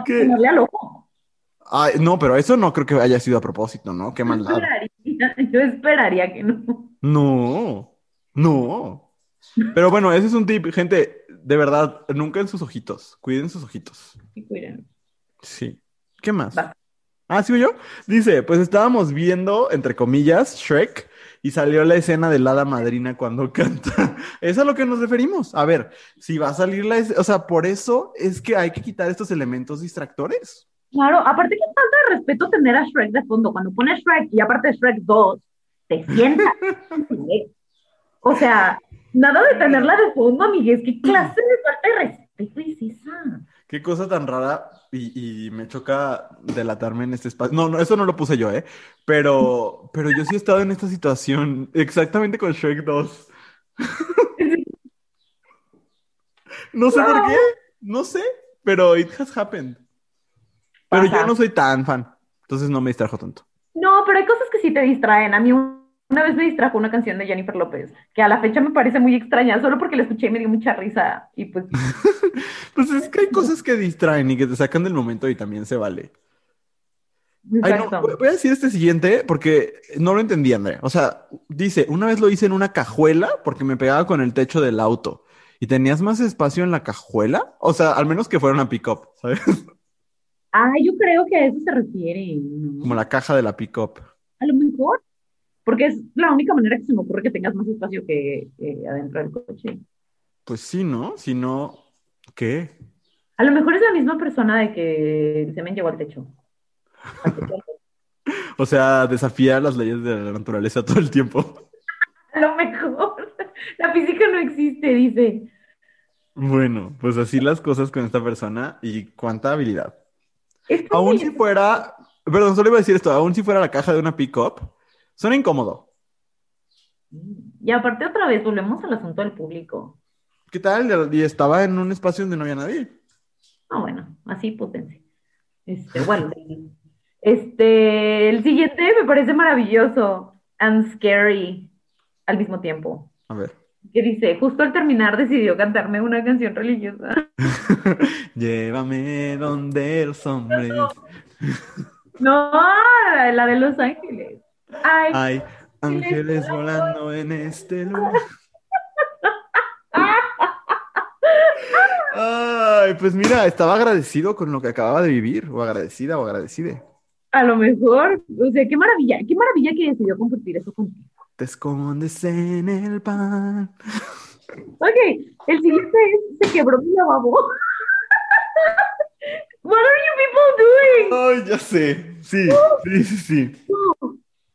¿Qué? al ojo. Ay, no, pero eso no creo que haya sido a propósito, ¿no? Qué Yo maldad. esperaría, yo esperaría que no. No, no. Pero bueno, ese es un tip, gente. de verdad, nunca en sus ojitos. Cuiden sus ojitos. Sí, cuiden. Sí. ¿Qué más? Va. Ah, ¿sigo yo? Dice, pues estábamos viendo, entre comillas, Shrek, y salió la escena de la hada madrina cuando canta. Es a lo que nos referimos. A ver, si va a salir la escena, o sea, por eso es que hay que quitar estos elementos distractores. Claro, aparte que falta de respeto tener a Shrek de fondo. Cuando pones Shrek y aparte Shrek 2, te sientas. o sea, nada de tenerla de fondo, amigues. ¿Qué clase de falta de respeto es esa? Qué cosa tan rara y, y me choca delatarme en este espacio. No, no, eso no lo puse yo, ¿eh? Pero, pero yo sí he estado en esta situación exactamente con Shrek 2. No sé por qué, no sé, pero it has happened. Pero yo no soy tan fan, entonces no me distrajo tanto. No, pero hay cosas que sí te distraen. A mí un- una vez me distrajo una canción de Jennifer López, que a la fecha me parece muy extraña, solo porque la escuché y me dio mucha risa. Y pues, Pues es que hay cosas que distraen y que te sacan del momento y también se vale. Ay, no, voy a decir este siguiente porque no lo entendí, André. O sea, dice, una vez lo hice en una cajuela porque me pegaba con el techo del auto. ¿Y tenías más espacio en la cajuela? O sea, al menos que fuera una pick-up, ¿sabes? Ah, yo creo que a eso se refiere, ¿no? Como la caja de la pick-up. A lo mejor, porque es la única manera que se me ocurre que tengas más espacio que, adentro del coche. Pues sí, ¿no? Si no, ¿qué? A lo mejor es la misma persona de que el semen llegó al techo. Al techo. O sea, desafía las leyes de la naturaleza todo el tiempo. A lo mejor. La física no existe, dice. Bueno, pues así las cosas con esta persona y cuánta habilidad. Aún si fuera, perdón, solo iba a decir esto, aún si fuera la caja de una pick-up, suena incómodo. Y aparte otra vez, volvemos al asunto del público. ¿Qué tal? Y estaba en un espacio donde no había nadie. Ah, bueno, así potencia. Este, bueno, este, el siguiente me parece maravilloso and scary al mismo tiempo. A ver. Que dice, justo al terminar decidió cantarme una canción religiosa. Llévame donde los hombres. No, la de Los Ángeles. Ay, ángeles volando en este lugar. Ay, pues mira, estaba agradecido con lo que acababa de vivir, o agradecida o agradecide. a lo mejor, o sea, qué maravilla, qué maravilla que decidió compartir eso contigo. Te escondes en el pan. Ok, el siguiente es, se quebró mi lavabo. What are you people doing? Ay, ya sé. Sí, sí, sí, sí.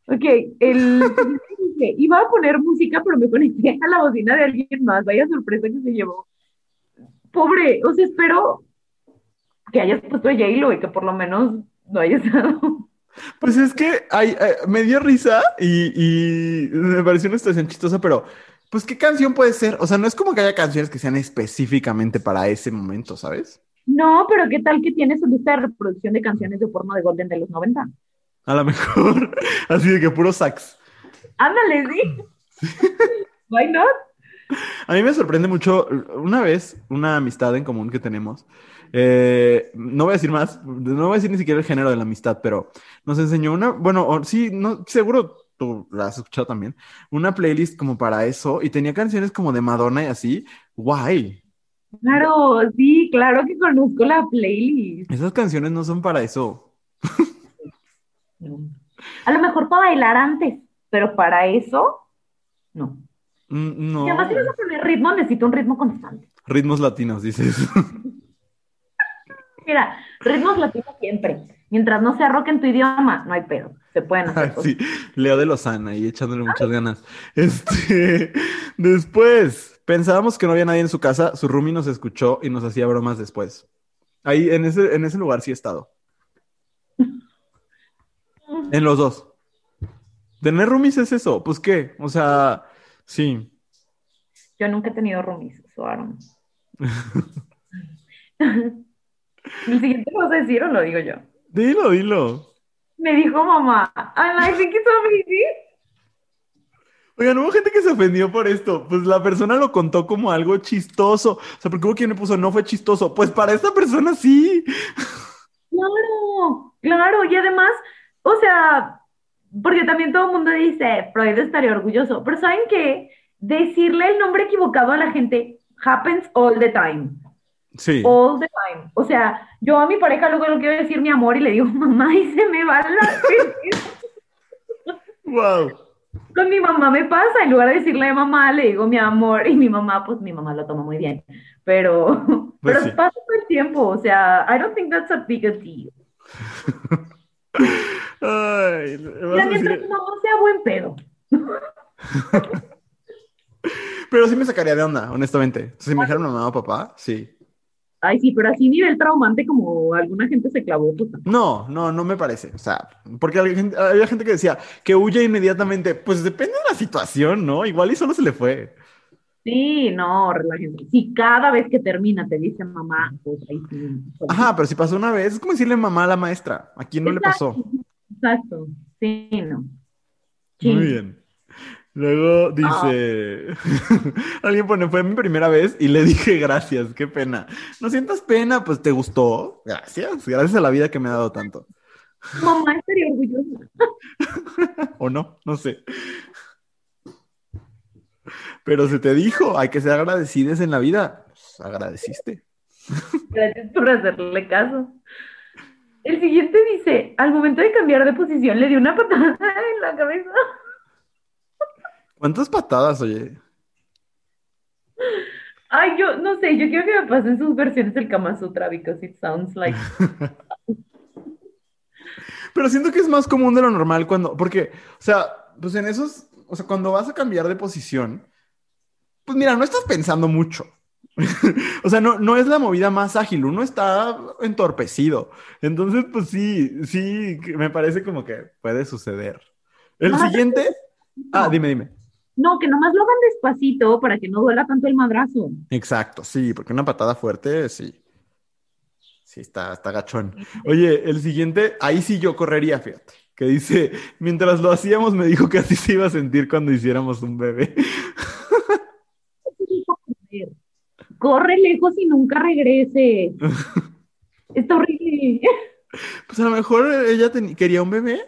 Ok, el siguiente iba a poner música, pero me conecté a la bocina de alguien más. Vaya sorpresa que se llevó. Pobre, o sea, espero que hayas puesto a J-Lo y que por lo menos no hayas dado. Pues es que ay, eh, me dio risa y, y me pareció una situación chistosa, pero pues ¿qué canción puede ser? O sea, no es como que haya canciones que sean específicamente para ese momento, ¿sabes? No, pero ¿qué tal que tienes su lista de reproducción de canciones de porno de Golden de los 90? A lo mejor, así de que puro sax. Ándale, sí. Why not? A mí me sorprende mucho, una vez, una amistad en común que tenemos, eh, no voy a decir más, no voy a decir ni siquiera el género de la amistad, pero nos enseñó una, bueno, o- sí, no, seguro tú la has escuchado también, una playlist como para eso y tenía canciones como de Madonna y así, guay, Claro, sí, claro que conozco la playlist. esas canciones no son para eso. A lo mejor para bailar antes, pero para eso, no. Mm, No, Y además, si vas a poner ritmo, necesito un ritmo constante. ritmos latinos, dices. Mira, ritmos latinos siempre. Mientras no sea rock en tu idioma, no hay pedo. Se pueden hacer Ay, cosas. sí, Leo de Lozana y echándole muchas ganas. Este, después, pensábamos que no había nadie en su casa, su roomie nos escuchó y nos hacía bromas después. Ahí, en ese, en ese lugar sí he estado. En los dos. Tener roomies es eso, pues qué, o sea, sí. Yo nunca he tenido roomies, so. ¿El siguiente lo vas a decir o lo digo yo? Dilo, dilo. Me dijo mamá, and I think it's amazing. Oigan, hubo gente que se ofendió por esto. Pues la persona lo contó como algo chistoso. O sea, porque hubo quien le puso, no fue chistoso. Pues para esta persona sí. Claro, claro, y además, o sea, porque también todo el mundo dice, Freud estaría orgulloso, pero ¿saben qué? Decirle el nombre equivocado a la gente happens all the time. Sí. All the time. O sea, yo a mi pareja luego le quiero decir mi amor y le digo, mamá, y se me va la... Wow. Con mi mamá me pasa, en lugar de decirle mamá, le digo mi amor, y mi mamá, pues mi mamá lo toma muy bien, pero, Pues pero sí. pasa todo el tiempo, o sea, I don't think that's a big deal. Ay, Mira, mientras decir- mamá sea buen pedo. Pero sí me sacaría de onda, honestamente. Si me dijeran mamá o papá, sí. Ay, sí, pero así nivel traumante como alguna gente se clavó, pues No, no, no me parece. O sea, porque había gente, había gente que decía que huye inmediatamente. Pues depende de la situación, ¿no? Igual y solo se le fue. Sí, no, relájense. Si cada vez que termina te dice mamá, pues ahí sí. Ajá, pero si pasó una vez, es como decirle mamá a la maestra. ¿A quién no le pasó? Exacto. Sí, no. Sí. Muy bien. Luego dice, alguien pone, fue mi primera vez y le dije gracias, qué pena. No sientas pena, pues te gustó. Gracias, gracias a la vida que me ha dado tanto. Mamá estaría orgullosa. O no, no sé. Pero se te dijo, hay que ser agradecides en la vida. Pues, agradeciste. Gracias por hacerle caso. El siguiente dice, al momento de cambiar de posición le dio una patada en la cabeza. ¿Cuántas patadas, oye? Ay, yo no sé, yo quiero que me pasen sus versiones del Kama Sutra because it sounds like Pero siento que es más común de lo normal cuando, porque, o sea, pues en esos, o sea, cuando vas a cambiar de posición, pues mira, no estás pensando mucho. O sea, no, no es la movida más ágil, uno está entorpecido. Entonces, pues sí, sí, me parece como que puede suceder. El Ah, siguiente, ah, dime, dime. No, que nomás lo hagan despacito para que no duela tanto el madrazo. Exacto, sí, porque una patada fuerte, sí. Sí, está, está gachón. Oye, el siguiente, ahí sí yo correría, fíjate. Que dice, mientras lo hacíamos me dijo que así se iba a sentir cuando hiciéramos un bebé. Corre lejos y nunca regrese. Está horrible. Pues a lo mejor ella quería un bebé.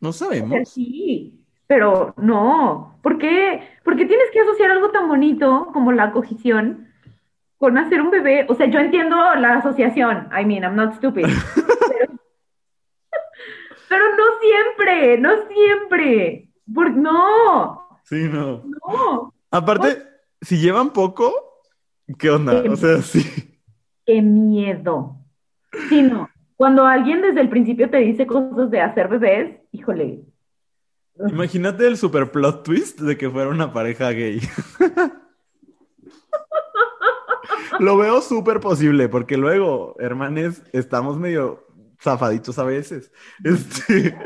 No sabemos. sí, pero no. ¿Por qué? ¿Por qué tienes que asociar algo tan bonito como la cogición con hacer un bebé? O sea, yo entiendo la asociación. I mean, I'm not stupid. Pero, pero no siempre, no siempre. Por, no, Sí, no. no. Aparte, si llevan poco, ¿qué onda? O sea, sí. Qué miedo. Sí, no. Cuando alguien desde el principio te dice cosas de hacer bebés, híjole. Imagínate el super plot twist de que fuera una pareja gay. Lo veo súper posible, porque luego, hermanes, estamos medio zafaditos a veces. Este,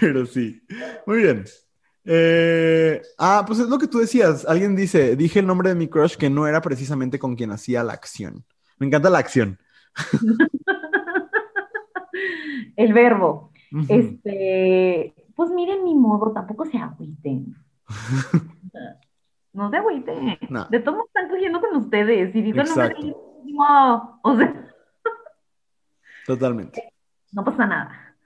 pero sí. Muy bien. Eh, ah, pues es lo que tú decías. Alguien dice, dije el nombre de mi crush que no era precisamente con quien hacía la acción. Me encanta la acción. El verbo. Este, pues miren mi modo, tampoco se agüiten. No se agüiten. No. De todos están cogiendo con ustedes y digo Exacto. mi modo. O sea, Totalmente. no pasa nada.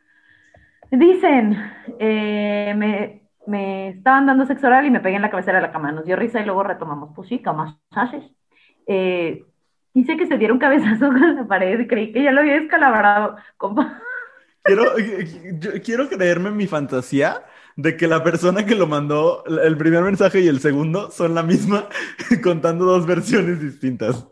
Dicen, eh, me, me estaban dando sexo oral y me pegué en la cabecera de la cama. Nos dio risa y luego retomamos. Pues sí, masajes. Eh, hice que se diera un cabezazo con la pared creí que ya lo había descalabrado. Compa. Quiero, yo quiero creerme en mi fantasía de que la persona que lo mandó, el primer mensaje y el segundo, son la misma, contando dos versiones distintas.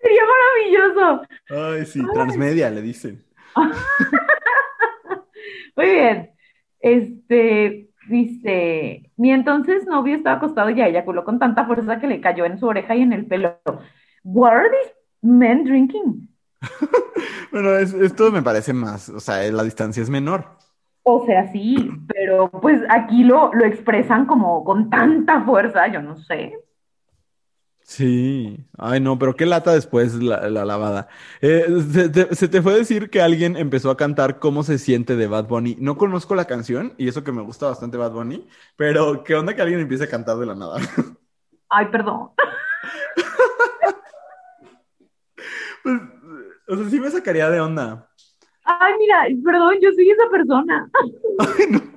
Sería maravilloso. Ay, sí, transmedia le dicen. Muy bien. Este dice, mi entonces novio estaba acostado y eyaculó con tanta fuerza que le cayó en su oreja y en el pelo. What are these men drinking? Bueno, es- esto me parece más, o sea, la distancia es menor. O sea, sí, pero pues aquí lo, lo expresan como con tanta fuerza, yo no sé. Sí, ay no, pero qué lata después la, la lavada. Eh, se, te, se te fue decir que alguien empezó a cantar cómo se siente de Bad Bunny. No conozco la canción y eso que me gusta bastante Bad Bunny, pero qué onda que alguien empiece a cantar de la nada. Ay, perdón. Pues, o sea, sí me sacaría de onda. Ay, mira, perdón, yo soy esa persona. Ay, no.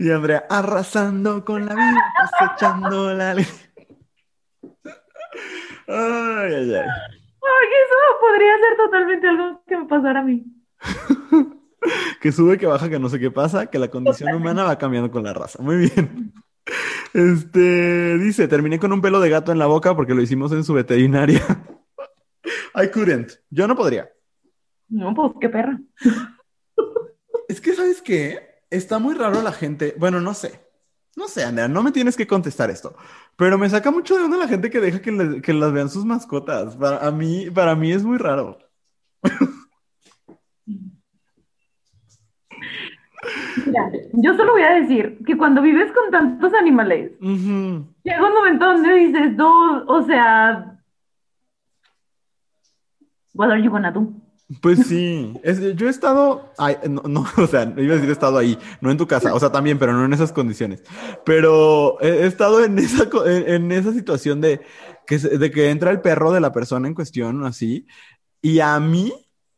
Y Andrea, arrasando con la vida, cosechando la ley. Ay, ay, ay. Ay, eso podría ser totalmente algo que me pasara a mí. Que sube, que baja, que no sé qué pasa, que la condición humana va cambiando con la raza. Muy bien. Este, dice, terminé con un pelo de gato en la boca porque lo hicimos en su veterinaria. I couldn't. Yo no podría. No, pues qué perra. Es que, ¿sabes qué? Está muy raro la gente. Bueno, no sé. No sé, Andrea, no me tienes que contestar esto. Pero me saca mucho de onda la gente que deja que, le- que las vean sus mascotas. Para a mí, para mí es muy raro. Mira, yo solo voy a decir que cuando vives con tantos animales, Ujú. llega un momento donde dices, no, o sea, what are you gonna do? Pues sí, Es- yo he estado, ay, no, no, o sea, iba a decir he estado ahí, no en tu casa, o sea, también, pero no en esas condiciones. Pero he, he estado en esa, en, en esa situación de que, de que entra el perro de la persona en cuestión, así, y a mí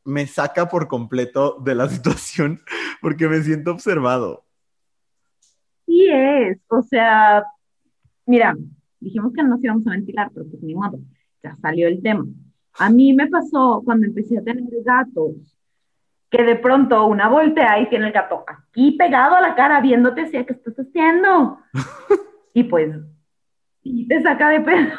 me saca por completo de la situación porque me siento observado. Sí es, o sea, mira, dijimos que no nos íbamos a ventilar, pero pues ni modo, ya salió el tema. A mí me pasó cuando empecé a tener gatos, que de pronto una voltea y tiene el gato aquí pegado a la cara viéndote así, ¿qué estás haciendo? Y pues, y te saca de pedo.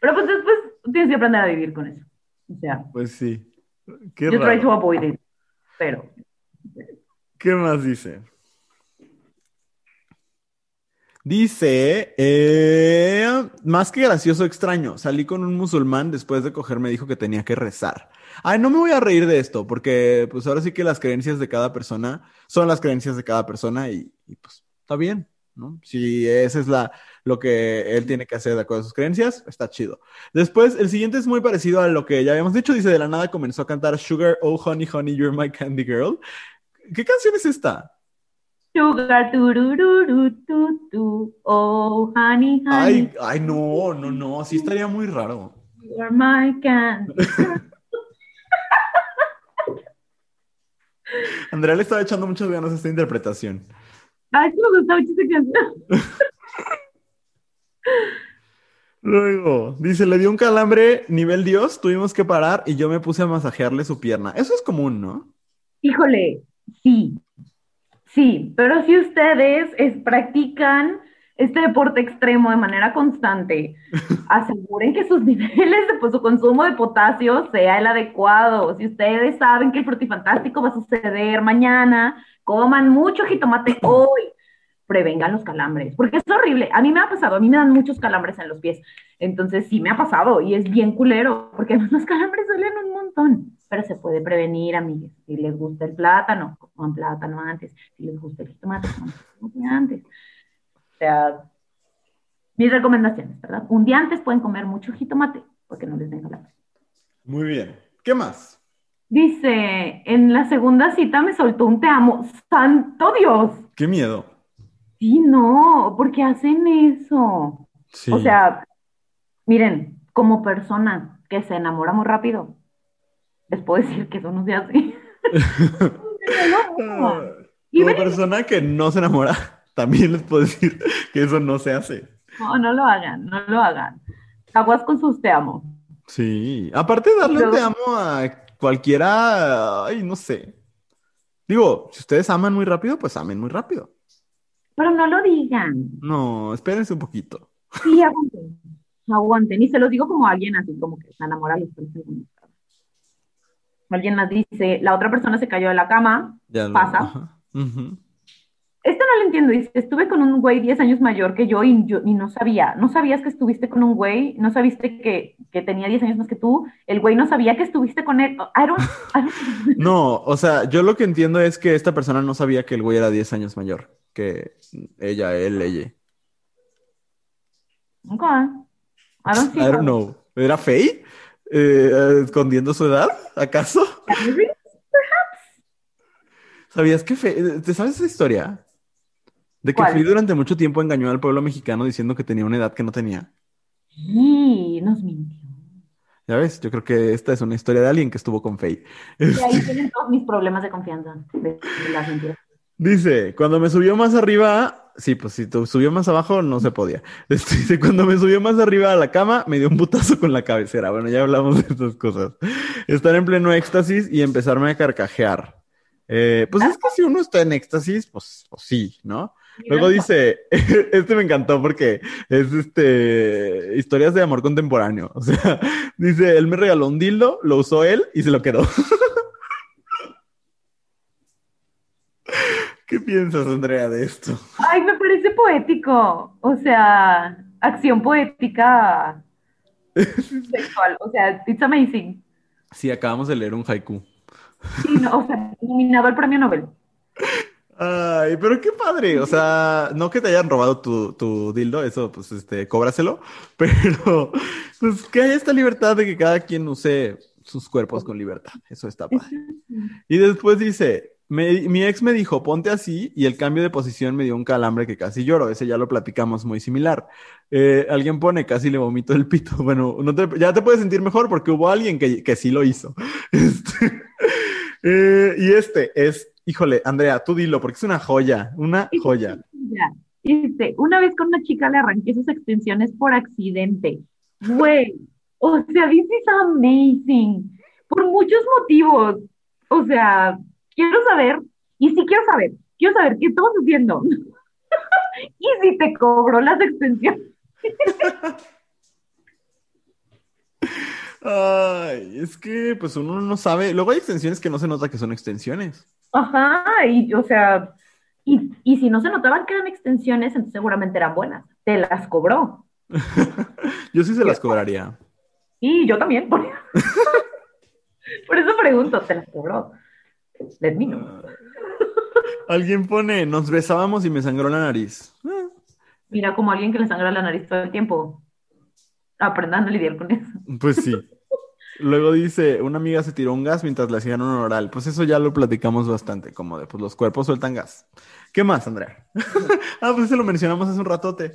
Pero pues después tienes que aprender a vivir con eso. O sea, Pues sí, qué you try raro. avoid pero ¿Qué más dice? Dice, eh, más que gracioso, extraño. Salí con un musulmán después de coger, me dijo que tenía que rezar. Ay, no me voy a reír de esto, porque pues ahora sí que las creencias de cada persona son las creencias de cada persona y, y, pues está bien, ¿no? Si esa es la, lo que él tiene que hacer de acuerdo a sus creencias, está chido. Después, el siguiente es muy parecido a lo que ya habíamos dicho. Dice, de la nada comenzó a cantar Sugar, oh honey, honey, you're my candy girl. ¿Qué canción es esta? Sugar, turururu, tu, tu, oh, honey, honey, Ay, ay, no, no, no, sí estaría muy raro. you're my candy. Andrea le estaba echando muchas ganas a esta interpretación. Ay, sí me gusta mucho esa canción. Luego, dice, le dio un calambre nivel Dios, tuvimos que parar y yo me puse a masajearle su pierna. Eso es común, ¿no? Híjole, sí, sí, pero si ustedes es- practican este deporte extremo de manera constante, aseguren que sus niveles de pues, su consumo de potasio sea el adecuado. Si ustedes saben que el frutifantástico va a suceder mañana, coman mucho jitomate hoy. Prevengan los calambres, porque es horrible. A mí me ha pasado, a mí me dan muchos calambres en los pies. Entonces sí me ha pasado y es bien culero, porque los calambres duelen un montón. Pero se puede prevenir, amigues. Si les gusta el plátano, coman plátano antes. Si les gusta el jitomate, coman jitomate antes. O sea, mis recomendaciones, ¿verdad? Un día antes pueden comer mucho jitomate, porque no les den calambres. Muy bien. ¿Qué más? Dice, en la segunda cita me soltó un te amo. ¡Santo Dios! Qué miedo. Sí, no, ¿por qué hacen eso? Sí. O sea, miren, como persona que se enamora muy rápido, les puedo decir que eso no se hace. Como persona que no se enamora, también les puedo decir que eso no se hace. No, no lo hagan, no lo hagan. Aguas con sus te amo. Sí. Aparte de darle un te amo a cualquiera, ay, no sé. Digo, si ustedes aman muy rápido, pues amen muy rápido. Pero no lo digan. No, espérense un poquito. Sí, aguanten. Aguanten. Y se los digo como alguien así, como que se enamora a los tres segundos. Alguien más dice, la otra persona se cayó de la cama. Ya lo- Pasa. Esto no lo entiendo. Dice, estuve con un güey 10 años mayor que yo y, yo y no sabía. ¿No sabías que estuviste con un güey? ¿No sabiste que, que tenía 10 años más que tú? El güey no sabía que estuviste con él. I don't, I don't- No, o sea, yo lo que entiendo es que esta persona no sabía que el güey era 10 años mayor que ella, él, ella. Ok. I don't see I don't how- know. ¿Era Faye? Eh, ¿escondiendo su edad? ¿Acaso? ¿Sabías que Faye... ¿Te sabes esa historia? De que ¿Cuál? Durante mucho tiempo engañó al pueblo mexicano diciendo que tenía una edad que no tenía. Sí, nos mintió. Ya ves, yo creo que esta es una historia de alguien que estuvo con Faye. Y ahí tienen todos mis problemas de confianza, de, de las mentiras. Dice, cuando me subió más arriba, sí, pues si te subió más abajo no se podía. Este, dice, cuando me subió más arriba a la cama, me dio un putazo con la cabecera. Bueno, ya hablamos de estas cosas. Estar en pleno éxtasis y empezarme a carcajear. Eh, pues es que si uno está en éxtasis, pues, pues sí, ¿no? Luego dice, este me encantó porque es este historias de amor contemporáneo. O sea, dice, él me regaló un dildo, lo usó él y se lo quedó. ¿Qué piensas, Andrea, de esto? Ay, me parece poético. O sea, acción poética sexual. O sea, it's amazing. Sí, acabamos de leer un haiku. Sí, no, o sea, nominado al premio Nobel. Ay, pero qué padre. O sea, no que te hayan robado tu, tu dildo, eso, pues, este, cóbraselo. Pero, pues, que haya esta libertad de que cada quien use sus cuerpos con libertad. Eso está padre. Y después dice, me- mi ex me dijo, ponte así, y el cambio de posición me dio un calambre que casi lloro. Ese ya lo platicamos muy similar. Eh, alguien pone, casi le vomito el pito. Bueno, no te- ya te puedes sentir mejor porque hubo alguien que, que sí lo hizo. Este, eh, y este es, híjole, Andrea, tú dilo, porque es una joya, una joya. Ya. Dice, una vez con una chica le arranqué sus extensiones por accidente. Güey, o sea, this is amazing. Por muchos motivos. O sea, quiero saber, y sí quiero saber, quiero saber qué estamos haciendo. Y si te cobró las extensiones. Ay, es que pues uno no sabe. Luego hay extensiones que no se nota que son extensiones. Ajá, y o sea, y, y si no se notaban que eran extensiones, entonces seguramente eran buenas. Te las cobró. Yo sí se las cobraría. Y yo también, por, por eso pregunto, ¿te las cobró? Let me know. Alguien pone, nos besábamos y me sangró la nariz. Ah, Mira, como alguien que le sangra la nariz todo el tiempo. Aprendan a lidiar con eso. Pues sí. Luego dice, una amiga se tiró un gas mientras le hacían un oral. Pues eso ya lo platicamos bastante, como de, pues los cuerpos sueltan gas. ¿Qué más, Andrea? ah, pues eso lo mencionamos hace un ratote.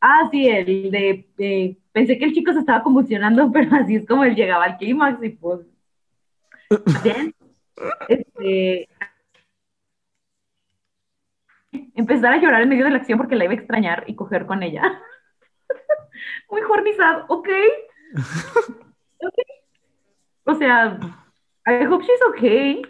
Ah, sí, el de, eh, pensé que el chico se estaba convulsionando, pero así es como él llegaba al clímax y pues, bien, este, empezar a llorar en medio de la acción porque la iba a extrañar y coger con ella. Muy jornizado, ok. O sea, I hope she's okay.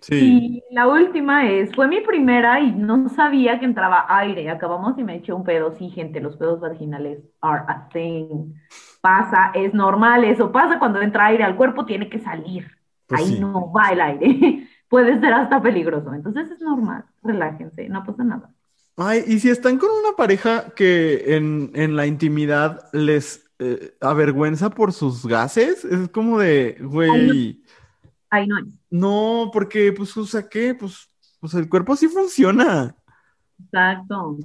Sí. Y la última es, fue mi primera y no sabía que entraba aire. Acabamos y me eché un pedo. Sí, gente, los pedos vaginales are a thing. Pasa, es normal, eso pasa cuando entra aire al cuerpo, tiene que salir. Pues Ahí sí. no va el aire. Puede ser hasta peligroso. Entonces es normal, relájense, no pasa nada. Ay, y si están con una pareja que en, en la intimidad les eh, avergüenza por sus gases, es como de, güey, Ahí no no, porque, pues, o sea, ¿qué? Pues, pues el cuerpo sí funciona. Exacto.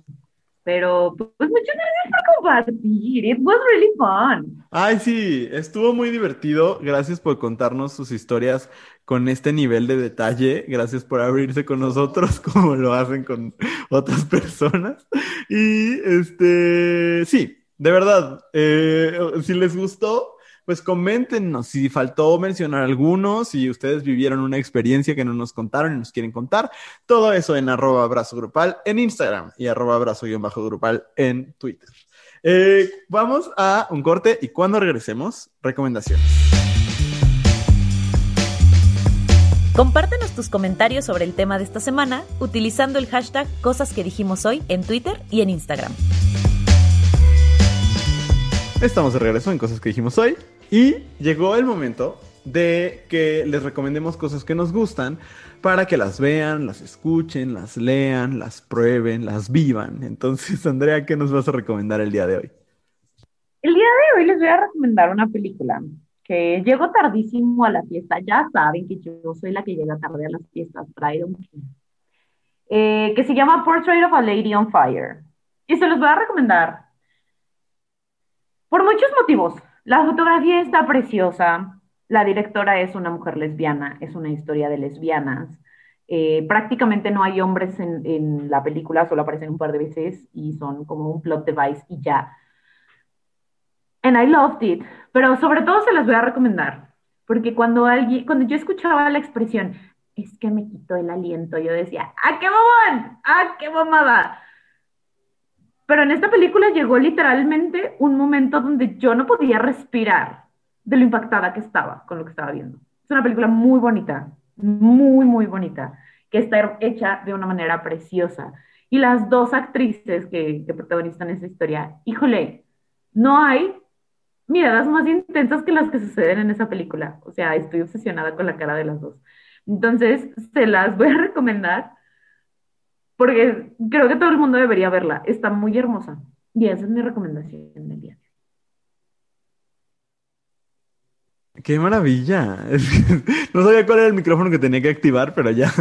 Pero, pues muchas gracias por compartir. It was really fun. Ay, sí, estuvo muy divertido. Gracias por contarnos sus historias con este nivel de detalle. Gracias por abrirse con nosotros como lo hacen con otras personas. Y este, sí, de verdad, eh, si les gustó, pues coméntenos si faltó mencionar algunos, si ustedes vivieron una experiencia que no nos contaron y nos quieren contar. Todo eso en arroba abrazo grupal en Instagram y arroba abrazo guion bajo grupal en Twitter. Eh, vamos a un corte y cuando regresemos, recomendaciones. Compártenos tus comentarios sobre el tema de esta semana utilizando el hashtag Cosas que dijimos hoy en Twitter y en Instagram. Estamos de regreso en cosas que dijimos hoy y llegó el momento de que les recomendemos cosas que nos gustan para que las vean, las escuchen, las lean, las prueben, las vivan. Entonces, Andrea, ¿qué nos vas a recomendar el día de hoy? El día de hoy les voy a recomendar una película que llego tardísimo a la fiesta. Ya saben que yo soy la que llega tarde a las fiestas. Eh, que se llama Portrait of a Lady on Fire. Y se los voy a recomendar por muchos motivos. La fotografía está preciosa. La directora es una mujer lesbiana, es una historia de lesbianas. Eh, prácticamente no hay hombres en, la película, solo aparecen un par de veces y son como un plot device y ya. And I loved it. Pero sobre todo se las voy a recomendar. Porque cuando alguien, cuando yo escuchaba la expresión es que me quitó el aliento. Yo decía, ¡ah, qué mamón! ¡ah, qué mamada! Pero en esta película llegó literalmente un momento donde yo no podía respirar de lo impactada que estaba con lo que estaba viendo. Es una película muy bonita, muy, muy bonita, que está hecha de una manera preciosa. Y las dos actrices que, protagonizan esa historia, híjole, no hay miradas más intensas que las que suceden en esa película. O sea, estoy obsesionada con la cara de las dos. Entonces, se las voy a recomendar porque creo que todo el mundo debería verla. Está muy hermosa. Y esa es mi recomendación del día. ¡Qué maravilla! No sabía cuál era el micrófono que tenía que activar, pero ya.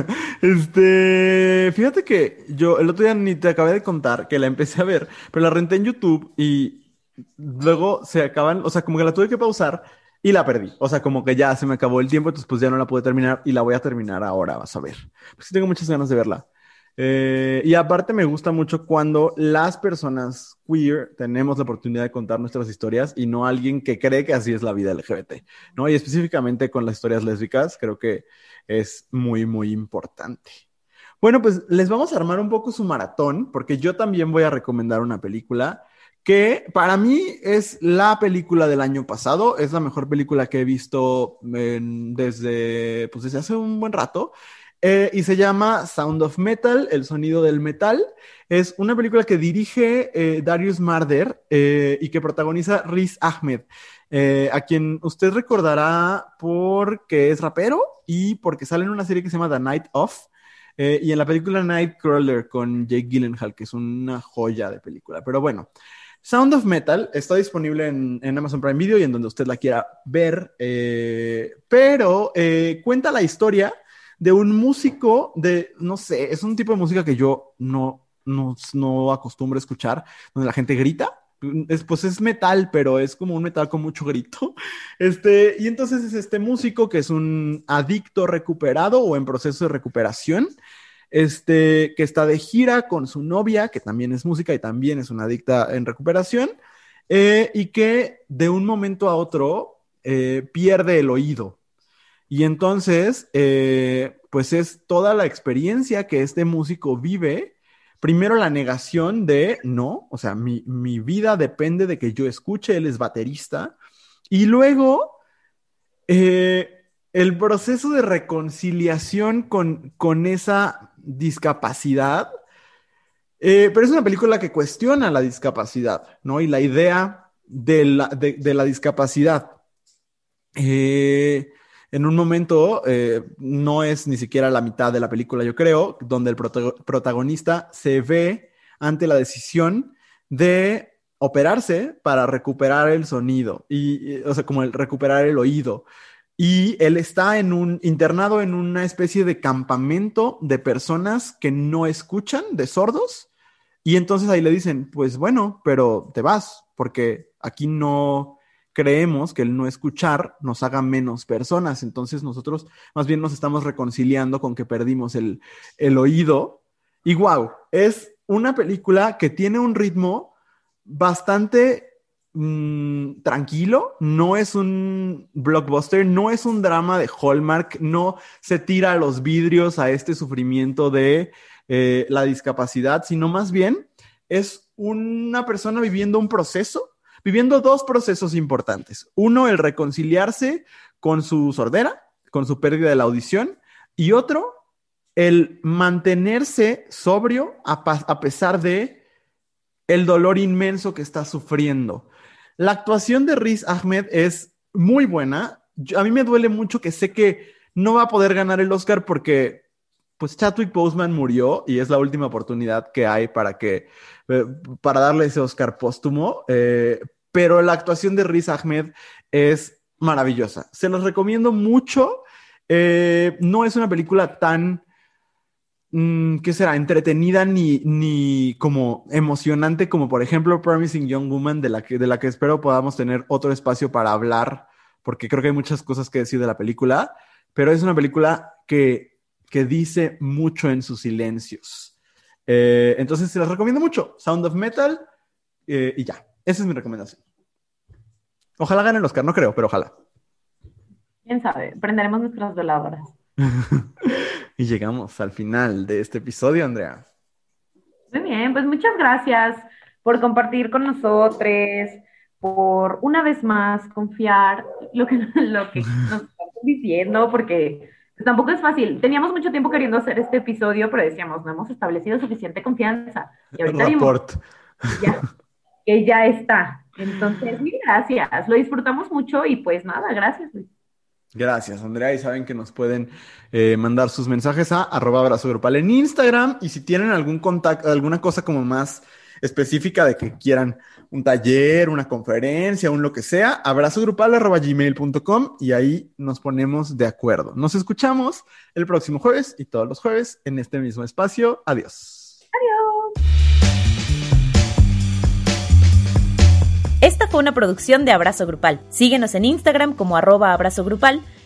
Este, fíjate que yo el otro día ni te acabé de contar que la empecé a ver, pero la renté en YouTube y luego se acaban, o sea, como que la tuve que pausar y la perdí. O sea, como que ya se me acabó el tiempo, entonces pues ya no la pude terminar y la voy a terminar ahora, vas a ver. Pues sí tengo muchas ganas de verla. Eh, y aparte me gusta mucho cuando las personas queer tenemos la oportunidad de contar nuestras historias y no alguien que cree que así es la vida LGBT, ¿no? Y específicamente con las historias lésbicas, creo que es muy, muy importante. Bueno, pues les vamos a armar un poco su maratón, porque yo también voy a recomendar una película que para mí es la película del año pasado, es la mejor película que he visto desde, pues desde hace un buen rato. Eh, y se llama Sound of Metal, el sonido del metal. Es una película que dirige eh, Darius Marder eh, y que protagoniza Riz Ahmed, a quien usted recordará porque es rapero y porque sale en una serie que se llama The Night Of. y en la película Nightcrawler con Jake Gyllenhaal, que es una joya de película. Pero bueno, Sound of Metal está disponible en, en, Amazon Prime Video y en donde usted la quiera ver, pero cuenta la historia de un músico de, no sé, es un tipo de música que yo no, no, no acostumbro a escuchar, donde la gente grita. Es, pues es metal, pero es como un metal con mucho grito. Este, y entonces es este músico que es un adicto recuperado o en proceso de recuperación, este, que está de gira con su novia, que también es música y también es una adicta en recuperación, eh, y que de un momento a otro eh, pierde el oído. Y entonces, eh, pues es toda la experiencia que este músico vive. Primero la negación de, no, o sea, mi, vida depende de que yo escuche, él es baterista. Y luego, eh, el proceso de reconciliación con, con esa discapacidad. Eh, pero es una película que cuestiona la discapacidad, ¿no? Y la idea de la, de la discapacidad. Eh, en un momento, eh, no es ni siquiera la mitad de la película, yo creo, donde el protagonista se ve ante la decisión de operarse para recuperar el sonido, y, o sea, como el recuperar el oído. Y él está en un internado en una especie de campamento de personas que no escuchan, de sordos. Y entonces ahí le dicen, pues bueno, pero te vas, porque aquí no, creemos que el no escuchar nos haga menos personas. Entonces nosotros más bien nos estamos reconciliando con que perdimos el, oído. Y wow, es una película que tiene un ritmo bastante mm, tranquilo, no es un blockbuster, no es un drama de Hallmark, no se tira a los vidrios a este sufrimiento de eh, la discapacidad, sino más bien es una persona viviendo un proceso viviendo dos procesos importantes. Uno, el reconciliarse con su sordera, con su pérdida de la audición, y otro, el mantenerse sobrio a, pesar de el dolor inmenso que está sufriendo. La actuación de Riz Ahmed es muy buena. a mí me duele mucho que sé que no va a poder ganar el Oscar porque pues Chadwick Boseman murió y es la última oportunidad que hay para que eh, para darle ese Oscar póstumo, eh, pero la actuación de Riz Ahmed es maravillosa. Se los recomiendo mucho. Eh, no es una película tan, mm, ¿qué será? Entretenida ni, ni como emocionante como por ejemplo Promising Young Woman, de la, que, de la que espero podamos tener otro espacio para hablar, porque creo que hay muchas cosas que decir de la película, pero es una película que, que dice mucho en sus silencios. Eh, entonces, se las recomiendo mucho. Sound of Metal eh, y ya. Esa es mi recomendación. Ojalá gane el Oscar, no creo, pero ojalá. Quién sabe, prenderemos nuestras veladoras. y llegamos al final de este episodio, Andrea. Muy bien, pues muchas gracias por compartir con nosotros, por una vez más confiar lo que, lo que nos están diciendo, porque tampoco es fácil. Teníamos mucho tiempo queriendo hacer este episodio, pero decíamos, no hemos establecido suficiente confianza. Y ahorita vimos ya, que ya está. Entonces, mil gracias. Lo disfrutamos mucho y pues nada, gracias. Gracias, Andrea. Y saben que nos pueden eh, mandar sus mensajes a arroba abrazo grupal en Instagram. Y si tienen algún contacto, alguna cosa como más específica de que quieran un taller, una conferencia, un lo que sea, abrazogrupal.gmail.com y ahí nos ponemos de acuerdo. Nos escuchamos el próximo jueves y todos los jueves en este mismo espacio. Adiós. Adiós. Esta fue una producción de Abrazo Grupal. Síguenos en Instagram como arroba abrazo grupal